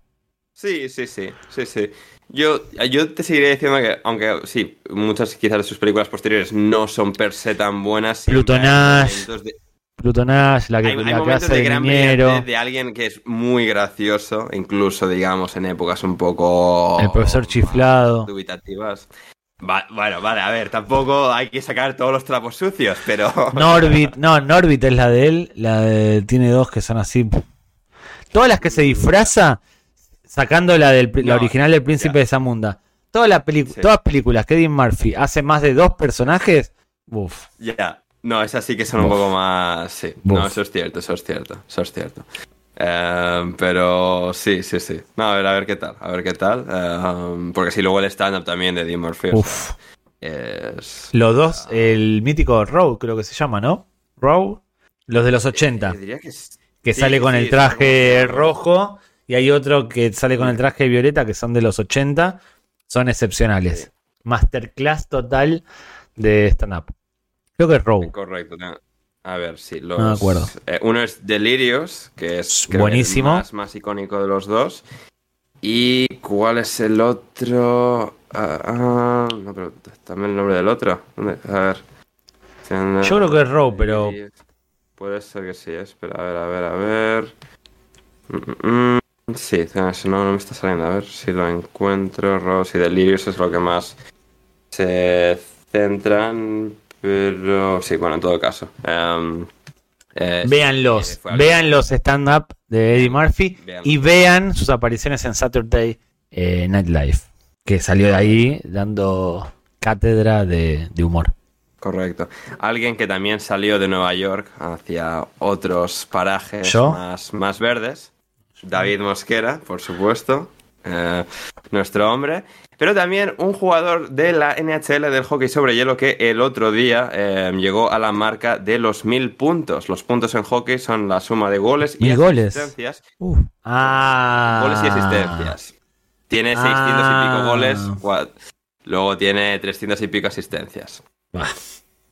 Sí, sí, sí, sí, sí. Yo, yo te seguiré diciendo que, aunque sí, muchas quizás de sus películas posteriores no son per se tan buenas. Plutonash. De... Plutonash, la que, hay, la hay hace de de gran brillantez de alguien que es muy gracioso, incluso, digamos, en épocas un poco... El profesor chiflado. Dubitativas. Va, bueno, vale, a ver, tampoco hay que sacar todos los trapos sucios, pero... Norbit, no, Norbit es la de él, la de, tiene dos que son así. Todas las que se disfraza, sacando la del la No, original del Príncipe ya. de Zamunda. Todas las Sí. todas películas que Eddie Murphy hace más de dos personajes, uff. Ya, no, esas sí que son un poco más... Sí, no, eso es cierto, eso es cierto, eso es cierto. Eh, pero sí, sí, sí. No, a ver, a ver qué tal, a ver qué tal. Eh, porque si luego el stand-up también de Eddie Murphy o Uf. sea, es... Los dos, el mítico Row, creo que se llama, ¿no? Row, los de los 80, Eh, diría que es- que sí, sale con sí, el traje rojo, y hay otro que sale con el traje violeta, que son de los 80, son excepcionales. Sí. Masterclass total de stand-up. Creo que es Row. Correcto. A ver, sí. Los, No me acuerdo. eh, uno es Delirious, que es Buenísimo. el más, más icónico de los dos. ¿Y cuál es el otro? Ah, ah, no, pero también el nombre del otro. A ver. Yo creo que es Row, pero Puede ser que sí, espera, a ver, a ver, a ver. Mm, mm, mm. Sí, no, no me está saliendo. A ver si lo encuentro. Rose y Delirious es lo que más se centran. Pero sí, bueno, en todo caso. Em, eh, véanlos, algo- vean los stand-up de Eddie Murphy Vean. y vean sus apariciones en Saturday eh, Night Live, que salió de ahí dando cátedra de, de humor. Correcto. Alguien que también salió de Nueva York hacia otros parajes ¿Yo? más, más verdes. David Mosquera, por supuesto. eh, nuestro hombre. Pero también un jugador de la NHL del hockey sobre hielo que el otro día eh, llegó a la marca de los mil puntos. Los puntos en hockey son la suma de goles y ¿Mil goles? asistencias. Uf. Ah. Goles y asistencias. Tiene 600 y Ah. pico goles. Luego tiene 300 y pico asistencias. Bah,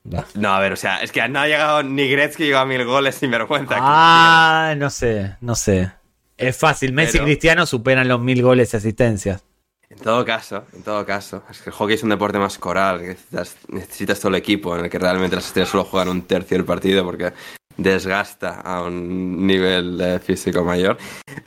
bah. No, a ver, o sea, es que no ha llegado ni Gretzky llegó a mil goles sin vergüenza. Ah, no sé, no sé. Es fácil, Messi Pero- y Cristiano superan los mil goles y asistencias. En todo caso, en todo caso, es que el hockey es un deporte más coral, necesitas, todo el equipo en el que realmente las estrellas solo juegan un tercio del partido porque desgasta a un nivel eh, físico mayor.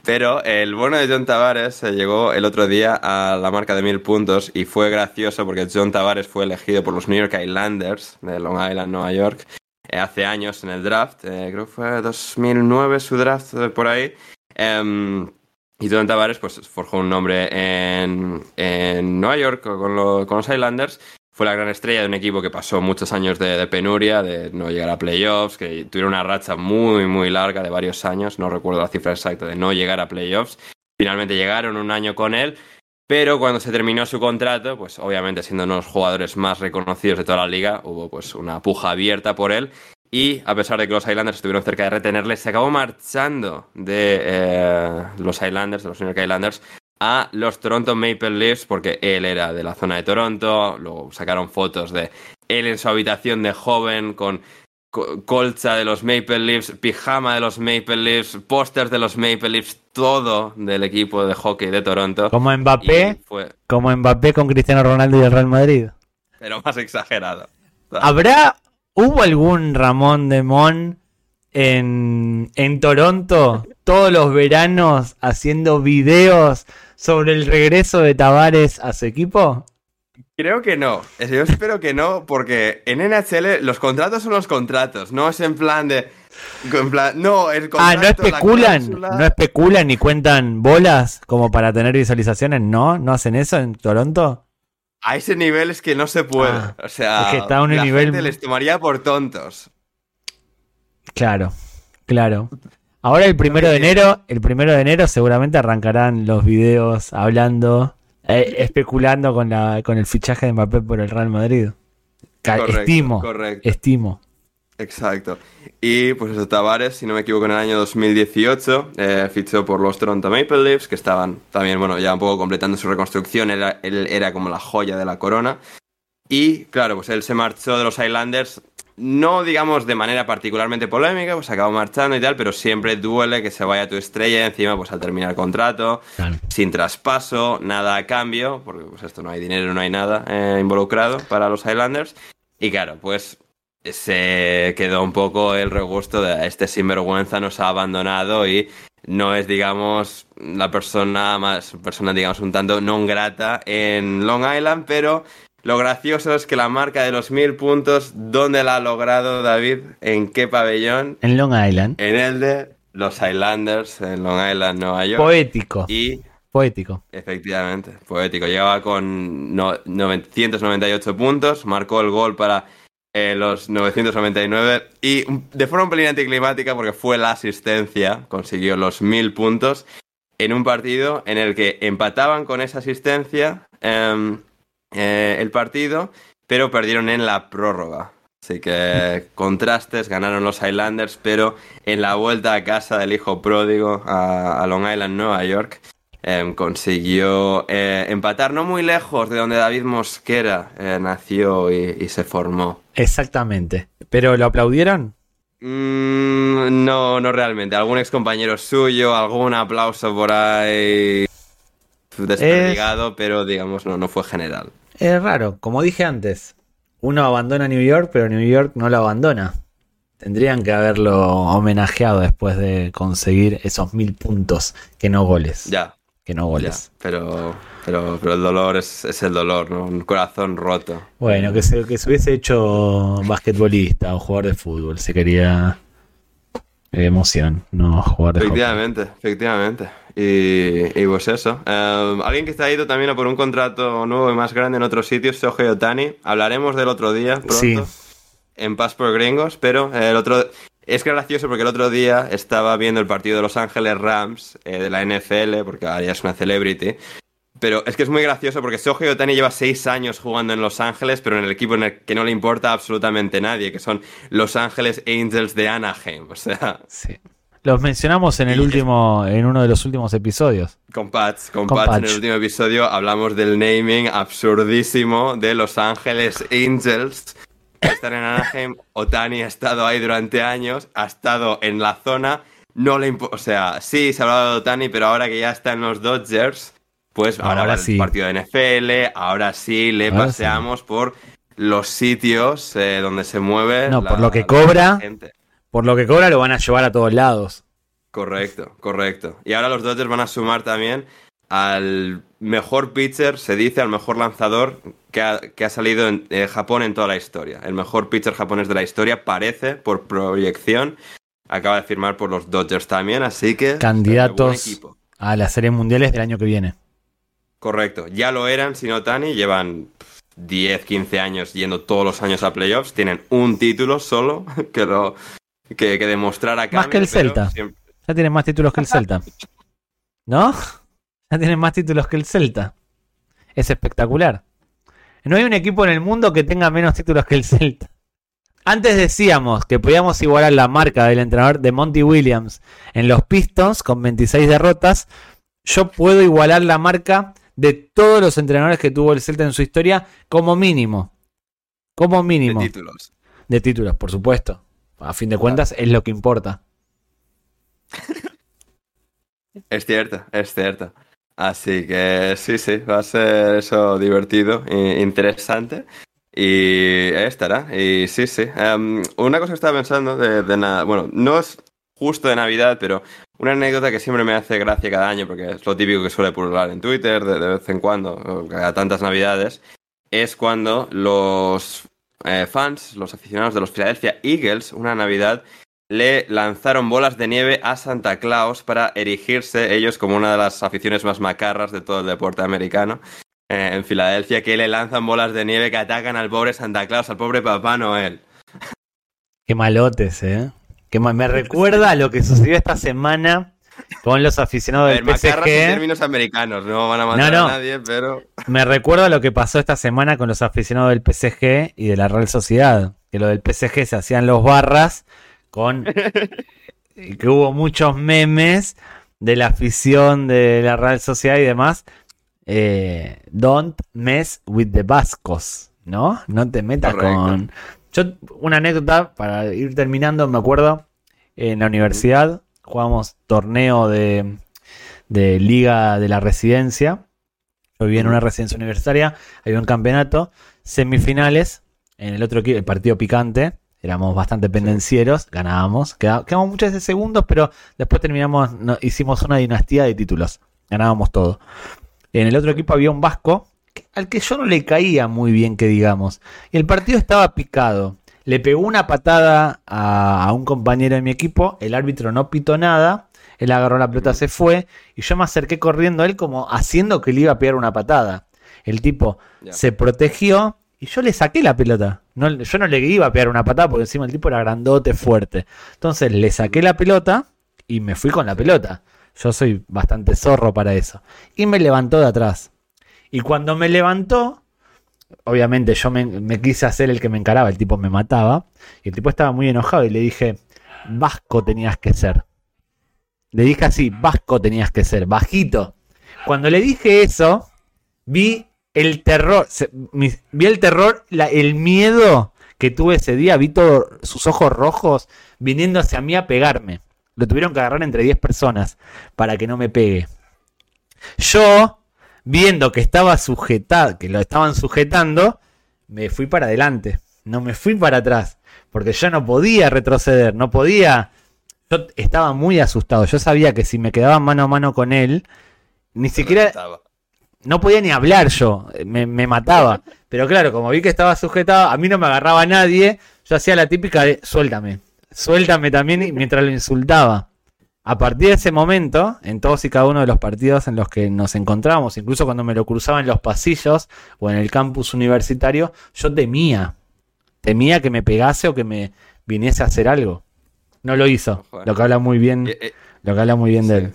Pero el bueno de John Tavares eh, llegó el otro día a la marca de mil puntos y fue gracioso porque John Tavares fue elegido por los New York Islanders de Long Island, Nueva York, eh, hace años en el draft, creo que fue 2009 su draft por ahí. Em, y John Tavares pues forjó un nombre en, en Nueva York con, lo- con los Islanders. Fue la gran estrella de un equipo que pasó muchos años de, de penuria, de no llegar a playoffs, que tuvieron una racha muy, muy larga de varios años. No recuerdo la cifra exacta de no llegar a playoffs. Finalmente llegaron un año con él. Pero cuando se terminó su contrato, pues obviamente siendo uno de los jugadores más reconocidos de toda la liga, hubo pues una puja abierta por él. Y a pesar de que los Islanders estuvieron cerca de retenerle, se acabó marchando de eh, los Islanders, de los New York Islanders, a los Toronto Maple Leafs, porque él era de la zona de Toronto. Luego sacaron fotos de él en su habitación de joven con co- colcha de los Maple Leafs, pijama de los Maple Leafs, pósters de los Maple Leafs, todo del equipo de hockey de Toronto. Como Mbappé, fue, como Mbappé con Cristiano Ronaldo y el Real Madrid. pero más exagerado. ¿Habrá, hubo algún Ramón de Mon en, en Toronto todos los veranos haciendo videos sobre el regreso de Tavares a su equipo? Creo que no. Yo espero que no, porque en NHL los contratos son los contratos. No es en plan de. En plan, no, el Ah, contrato, no la especulan, cláusula- no especulan ni cuentan bolas como para tener visualizaciones, ¿no? ¿No hacen eso en Toronto? A ese nivel es que no se puede. Ah, o sea, es que está a un la nivel- gente les tomaría por tontos. Claro, claro. Ahora el primero de enero, el primero de enero seguramente arrancarán los videos hablando, eh, especulando con la, con el fichaje de Mbappé por el Real Madrid. Correcto, estimo, correcto. estimo. Exacto. Y pues eso, Tavares, si no me equivoco, en el año 2018 eh, fichó por los Toronto Maple Leafs, que estaban también, bueno, ya un poco completando su reconstrucción. Era, él era como la joya de la corona. Y claro, pues él se marchó de los Islanders no digamos de manera particularmente polémica, pues acabó marchando y tal, pero siempre duele que se vaya tu estrella encima pues al terminar el contrato, sin traspaso, nada a cambio, porque pues esto no hay dinero, no hay nada eh, involucrado para los Highlanders. Y claro, pues se quedó un poco el regusto de este sinvergüenza nos ha abandonado y no es, digamos, la persona más, persona, digamos, un tanto non grata en Long Island, pero lo gracioso es que la marca de los mil puntos, ¿dónde la ha logrado David? ¿En qué pabellón? En Long Island. En el de los Islanders, en Long Island, Nueva York. Poético. Y Poético. Efectivamente, poético. Llegaba con 998 puntos, marcó el gol para eh, los 999 y de forma un pelín anticlimática porque fue la asistencia, consiguió los 1000 puntos en un partido en el que empataban con esa asistencia. Em, eh, el partido, pero perdieron en la prórroga. Así que contrastes, ganaron los Highlanders, pero en la vuelta a casa del hijo pródigo a, Long Island, Nueva York, em, consiguió eh, empatar no muy lejos de donde David Mosquera eh, nació y, se formó. Exactamente. ¿Pero lo aplaudieron? Mm, no, no realmente. Algún ex compañero suyo, algún aplauso por ahí desperdigado, pero digamos no, no fue general. Es raro, como dije antes, uno abandona New York, pero New York no lo abandona. Tendrían que haberlo homenajeado después de conseguir esos mil puntos, que no goles. Ya. Que no goles. pero, pero, pero el dolor es, es, el dolor, ¿no? Un corazón roto. Bueno, que se, que se hubiese hecho basquetbolista o jugador de fútbol, se quería emoción, no jugar de Efectivamente, efectivamente. Y, pues eso. Em, alguien que está ido también a por un contrato nuevo y más grande en otros sitios, Shohei Otani. Hablaremos del otro día pronto en Paz por Gringos, pero el otro... Es gracioso porque el otro día estaba viendo el partido de Los Ángeles Rams eh, de la NFL, porque ahora ya es una celebrity, pero es que es muy gracioso porque Shohei Otani lleva seis años jugando en Los Ángeles, pero en el equipo en el que no le importa absolutamente nadie, que son Los Ángeles Angels de Anaheim. O sea. Sí. Los mencionamos en el último, en uno de los últimos episodios. Con Pats, con, Pats, en el último episodio hablamos del naming absurdísimo de Los Ángeles Angels. Están en Anaheim, Otani ha estado ahí durante años, ha estado en la zona, no le o sea, sí se ha hablado de Otani, pero ahora que ya está en los Dodgers, pues ahora, sí. el partido de NFL, ahora sí le paseamos por los sitios eh, donde se mueve. No, por lo que cobra. Por lo que cobra lo van a llevar a todos lados. Correcto, correcto. Y ahora los Dodgers van a sumar también al mejor pitcher, se dice, al mejor lanzador que ha, salido en eh, Japón en toda la historia. El mejor pitcher japonés de la historia parece, por proyección, acaba de firmar por los Dodgers también, así que... Candidatos a las series mundiales del año que viene. Correcto, ya lo eran sin Otani, llevan 10, 15 años yendo todos los años a playoffs, tienen un título solo que lo que, demostrar acá. Más que el Celta. Ya tienen más títulos que el Celta. ¿No? Ya tienen más títulos que el Celta. Es espectacular. No hay un equipo en el mundo que tenga menos títulos que el Celta. Antes decíamos que podíamos igualar la marca del entrenador de Monty Williams en los Pistons con 26 derrotas. Yo puedo igualar la marca de todos los entrenadores que tuvo el Celta en su historia, como mínimo. Como mínimo. De títulos. De títulos, por supuesto. A fin de cuentas, es lo que importa. es cierto, es cierto. Así que sí, sí, va a ser eso divertido e interesante. Y ahí estará. Y sí, sí. Em, una cosa que estaba pensando de, de nada. Bueno, no es justo de Navidad, pero una anécdota que siempre me hace gracia cada año, porque es lo típico que suele pulular en Twitter de, vez en cuando, cada tantas Navidades, es cuando los eh, fans, los aficionados de los Philadelphia Eagles, una Navidad, le lanzaron bolas de nieve a Santa Claus para erigirse ellos como una de las aficiones más macarras de todo el deporte americano. Eh, en Filadelfia, que le lanzan bolas de nieve que atacan al pobre Santa Claus, al pobre Papá Noel. Qué malotes, ¿eh? Que me recuerda a lo que sucedió esta semana con los aficionados del PSG. En términos americanos, no van a matar a nadie, pero. Me recuerda a lo que pasó esta semana con los aficionados del PSG y de la Real Sociedad. Que lo del PSG se hacían los barras con. que hubo muchos memes de la afición de la Real Sociedad y demás. Eh, don't mess with the Vascos, ¿no? No te metas con Yo, una anécdota para ir terminando, me acuerdo, en la universidad jugábamos torneo de, de liga de la residencia. Yo vivía en una residencia universitaria, había un campeonato, semifinales, en el otro equipo, el partido picante, éramos bastante pendencieros, ganábamos, quedábamos muchas veces segundos, pero después terminamos, hicimos una dinastía de títulos, ganábamos todo. En el otro equipo había un vasco al que yo no le caía muy bien, que digamos, y el partido estaba picado. Le pegó una patada a, a un compañero de mi equipo, el árbitro no pitó nada, él agarró la pelota, se fue, y yo me acerqué corriendo a él como haciendo que le iba a pegar una patada. El tipo se protegió y yo le saqué la pelota. No, yo no le iba a pegar una patada porque encima el tipo era grandote, fuerte. Entonces le saqué la pelota y me fui con la pelota. Yo soy bastante zorro para eso. Y me levantó de atrás. Y cuando me levantó, obviamente yo me, quise hacer el que me encaraba, el tipo me mataba. Y el tipo estaba muy enojado y le dije, vasco tenías que ser. Le dije así, vasco tenías que ser, bajito. Cuando le dije eso, vi el terror, vi el terror, el miedo que tuve ese día, vi todos sus ojos rojos viniendo hacia mí a pegarme. Lo tuvieron que agarrar entre 10 personas para que no me pegue. Yo, viendo que estaba sujetado, que lo estaban sujetando, me fui para adelante, no me fui para atrás, porque yo no podía retroceder, no podía yo estaba muy asustado. Yo sabía que si me quedaba mano a mano con él, ni siquiera. No podía ni hablar yo, me, mataba. Pero claro, como vi que estaba sujetado, a mí no me agarraba nadie. Yo hacía la típica de suéltame, suéltame también mientras lo insultaba. A partir de ese momento, en todos y cada uno de los partidos en los que nos encontrábamos, incluso cuando me lo cruzaba en los pasillos o en el campus universitario, yo temía. Temía que me pegase o que me viniese a hacer algo. No lo hizo. Lo que habla muy bien. Eh, eh, lo que habla muy bien de él.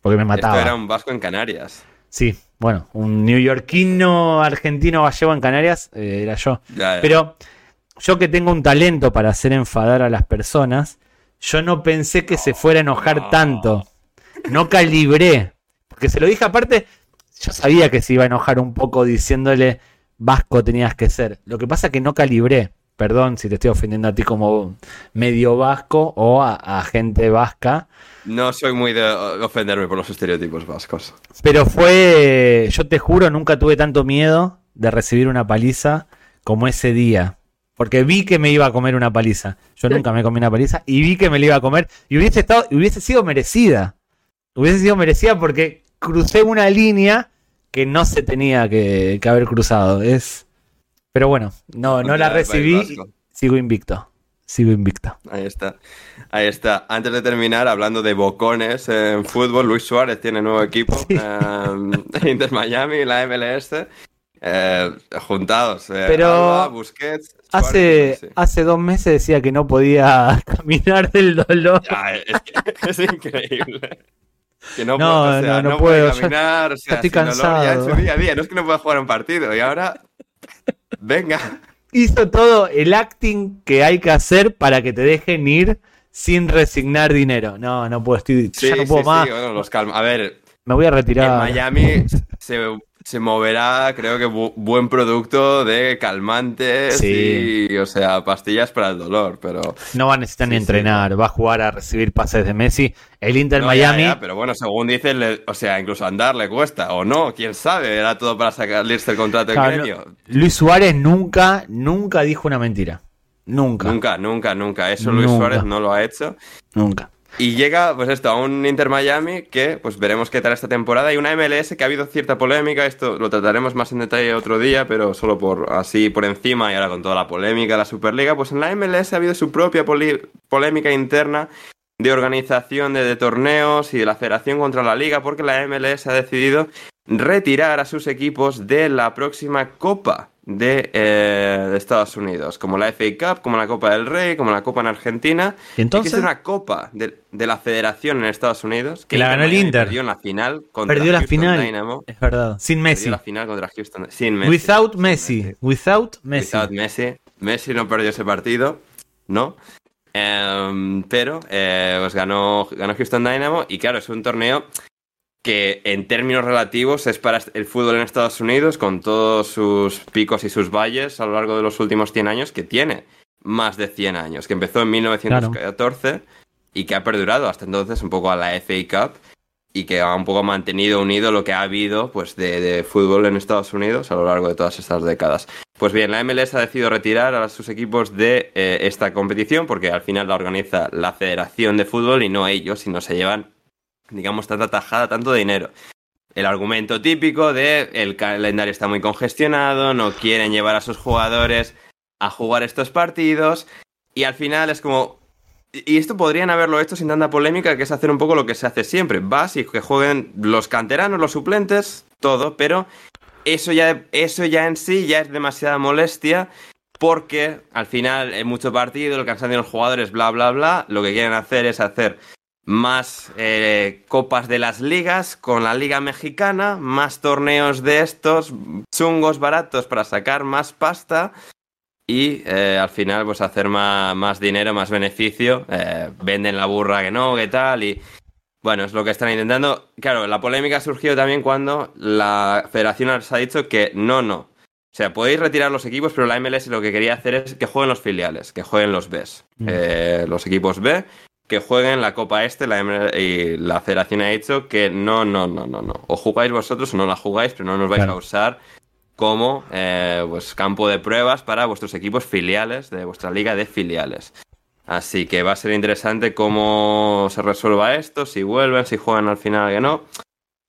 Porque me mataba. Esto era un vasco en Canarias. Sí, bueno, un neoyorquino argentino gallego en Canarias eh, era yo. Pero yo que tengo un talento para hacer enfadar a las personas, yo no pensé que se fuera a enojar tanto. No calibré. Porque se lo dije aparte, yo sabía que se iba a enojar un poco diciéndole vasco tenías que ser. Lo que pasa es que no calibré. Perdón si te estoy ofendiendo a ti como medio vasco o a, gente vasca. No soy muy de ofenderme por los estereotipos vascos. Pero fue, yo te juro, nunca tuve tanto miedo de recibir una paliza como ese día. Porque vi que me iba a comer una paliza. Yo nunca me comí una paliza y vi que me la iba a comer. Y hubiese, estado, hubiese sido merecida. Hubiese sido merecida porque crucé una línea que no se tenía que, que haber cruzado. Es, pero bueno, no, no la recibí. Sigo invicto. Sigo invicto. Ahí está. Ahí está. Antes de terminar, hablando de bocones en fútbol, Luis Suárez tiene nuevo equipo. Em, Inter Miami, la MLS. Eh, juntados. Eh, Pero Busquets, hace, hace dos meses decía que no podía caminar del dolor. es, increíble. Que no, no, puedo, no, no, puedo. caminar, estoy cansado. ya en su día a día. No es que no pueda jugar un partido. Y ahora Venga. Hizo todo el acting que hay que hacer para que te dejen ir sin resignar dinero. No, no puedo, estoy, ya no puedo más. A ver, me voy a retirar. En Miami se se moverá, creo que buen producto de calmantes y, o sea, pastillas para el dolor, pero... No va a necesitar ni entrenar, va a jugar a recibir pases de Messi. El Inter Miami... pero bueno, según dicen, o sea, incluso andar le cuesta, o no, quién sabe, era todo para sacarle el contrato de gremio. Luis Suárez nunca, nunca dijo una mentira. Nunca. Nunca, nunca, nunca. Eso Luis Suárez no lo ha hecho. Nunca. Y llega, pues esto, a un Inter Miami que, pues veremos qué tal esta temporada. Y una MLS que ha habido cierta polémica. Esto lo trataremos más en detalle otro día, pero solo por así por encima y ahora con toda la polémica de la Superliga. Pues en la MLS ha habido su propia polémica interna de organización de, de, torneos y de la Federación contra la Liga, porque la MLS ha decidido retirar a sus equipos de la próxima Copa eh, de, Estados Unidos, como la FA Cup, como la Copa del Rey, como la Copa en Argentina. ¿Y entonces? es una Copa de, la Federación en Estados Unidos. Que, la ganó el Inter. Perdió en la final contra perdió la final. Dynamo. Es verdad. Sin Messi. Perdió la final contra Houston. Sin Messi. Without Messi. Without Messi. Without Messi. Messi no perdió ese partido, ¿no? Em, pero eh, pues ganó, ganó Houston Dynamo y claro, es un torneo que en términos relativos es para el fútbol en Estados Unidos, con todos sus picos y sus valles a lo largo de los últimos 100 años que tiene. más de 100 años, que empezó en 1914 y que ha perdurado hasta entonces un poco a la FA Cup y que ha un poco mantenido unido lo que ha habido pues de, fútbol en Estados Unidos a lo largo de todas estas décadas. Pues bien, la MLS ha decidido retirar a sus equipos de eh, esta competición porque al final la organiza la Federación de Fútbol y no ellos, sino se llevan, digamos, tanta tajada, tanto dinero. El argumento típico de el calendario está muy congestionado, no quieren llevar a sus jugadores a jugar estos partidos y al final es como, y esto podrían haberlo hecho sin tanta polémica, que es hacer un poco lo que se hace siempre. Vas y que jueguen los canteranos, los suplentes, todo, pero eso ya, eso ya en sí ya es demasiada molestia porque al final en mucho partido, el cansancio de los jugadores, bla, bla, bla, lo que quieren hacer es hacer más eh, copas de las ligas con la liga mexicana, más torneos de estos chungos baratos para sacar más pasta y eh, al final pues hacer más, dinero, más beneficio, eh, venden la burra que no, que tal y bueno, es lo que están intentando. Claro, la polémica surgió también cuando la federación les ha dicho que no, no. O sea, podéis retirar los equipos, pero la MLS lo que quería hacer es que jueguen los filiales, que jueguen los Bs, mm. eh, los equipos B, que jueguen la Copa Este, la y la federación ha dicho que no, no, no, no, no. O jugáis vosotros o no la jugáis, pero no nos vais a usar como eh, pues, campo de pruebas para vuestros equipos filiales de vuestra liga de filiales. Así que va a ser interesante cómo se resuelva esto, si vuelven, si juegan al final que no.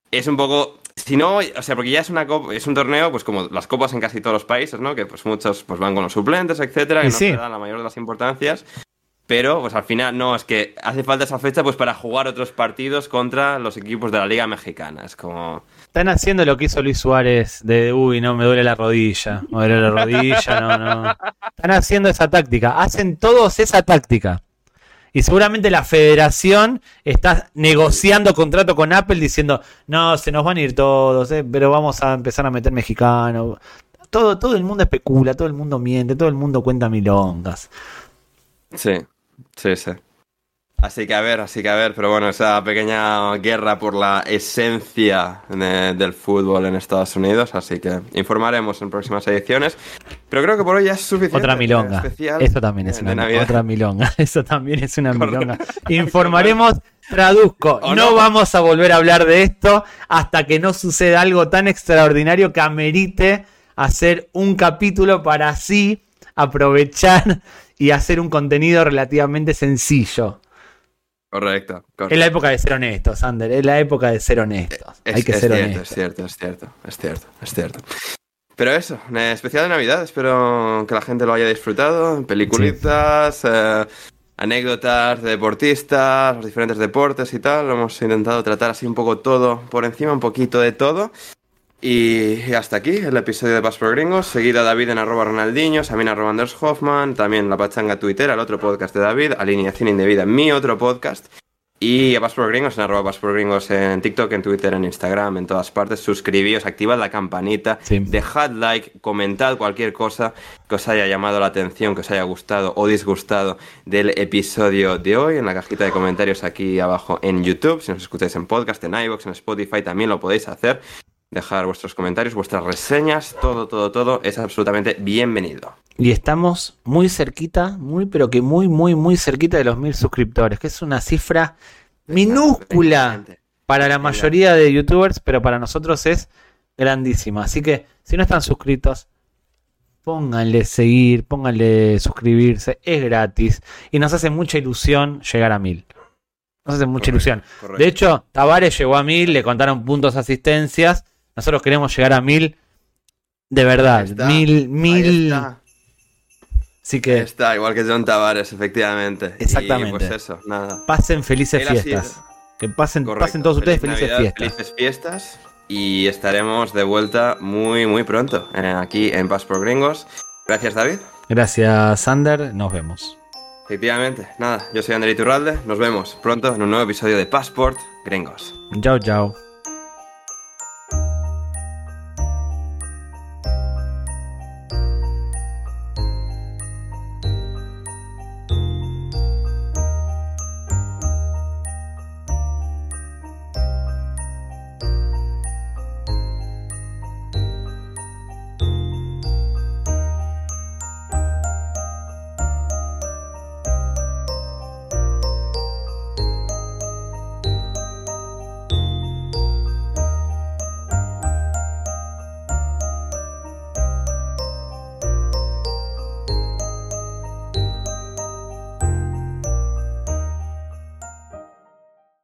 Es un poco si no, o sea, porque ya es una es un torneo, pues como las copas en casi todos los países, ¿no? Que pues muchos pues van con los suplentes, etcétera, que no se dan la mayor de las importancias. Pero, pues al final, no, es que hace falta esa fecha pues para jugar otros partidos contra los equipos de la Liga Mexicana. Es como. Están haciendo lo que hizo Luis Suárez de uy, no, me duele la rodilla. Me duele la rodilla, no, no. Están haciendo esa táctica. Hacen todos esa táctica. Y seguramente la federación está negociando contrato con Apple diciendo, no, se nos van a ir todos, eh, pero vamos a empezar a meter mexicanos. Todo, todo el mundo especula, todo el mundo miente, todo el mundo cuenta milongas. Sí. Sí, sí. Así que a ver, así que a ver, pero bueno, esa pequeña guerra por la esencia del fútbol en Estados Unidos, así que informaremos en próximas ediciones. Pero creo que por hoy ya es suficiente. Otra milonga. Eso también es una otra milonga. Eso también es una milonga. Informaremos, traduzco. No, vamos a volver a hablar de esto hasta que no suceda algo tan extraordinario que amerite hacer un capítulo para así aprovechar y hacer un contenido relativamente sencillo. Correcto, Es la época de ser honestos, Sander. Es la época de ser honestos. Hay que ser honestos. Es cierto, es cierto, es cierto, es cierto. Pero eso, especial de Navidad. Espero que la gente lo haya disfrutado. Peliculitas, eh, anécdotas de deportistas, los diferentes deportes y tal. Lo hemos intentado tratar así un poco todo por encima, un poquito de todo. Y hasta aquí el episodio de Pass por Gringos. Seguida a David en arroba Ronaldinho, también arroba Anders Hoffman, también la pachanga Twitter, al otro podcast de David, Alineación Indebida, mi otro podcast. Y a Pass por Gringos en arroba Pass por Gringos en TikTok, en Twitter, en Instagram, en todas partes. Suscribíos, activad la campanita, dejad like, comentad cualquier cosa que os haya llamado la atención, que os haya gustado o disgustado del episodio de hoy en la cajita de comentarios aquí abajo en YouTube. Si nos escucháis en podcast, en iVoox, en Spotify, también lo podéis hacer dejar vuestros comentarios, vuestras reseñas, todo, todo, todo es absolutamente bienvenido. Y estamos muy cerquita, muy, pero que muy, muy, muy cerquita de los mil suscriptores, que es una cifra minúscula para la mayoría de youtubers, pero para nosotros es grandísima. Así que si no están suscritos, pónganle seguir, pónganle suscribirse, es gratis y nos hace mucha ilusión llegar a mil. Nos hace mucha ilusión. De hecho, Tavares llegó a mil, le contaron puntos asistencias nosotros queremos llegar a mil. De verdad, mil, mil. Así que. Está, igual que John Tavares, efectivamente. Exactamente. pues eso, nada. Pasen felices fiestas. Que pasen, pasen todos ustedes felices fiestas. Felices fiestas. Y estaremos de vuelta muy, muy pronto eh, aquí en Paz por Gringos. Gracias, David. Gracias, Sander. Nos vemos. Efectivamente, nada, yo soy Ander Iturralde. Nos vemos pronto en un nuevo episodio de Passport Gringos. Chao, chao.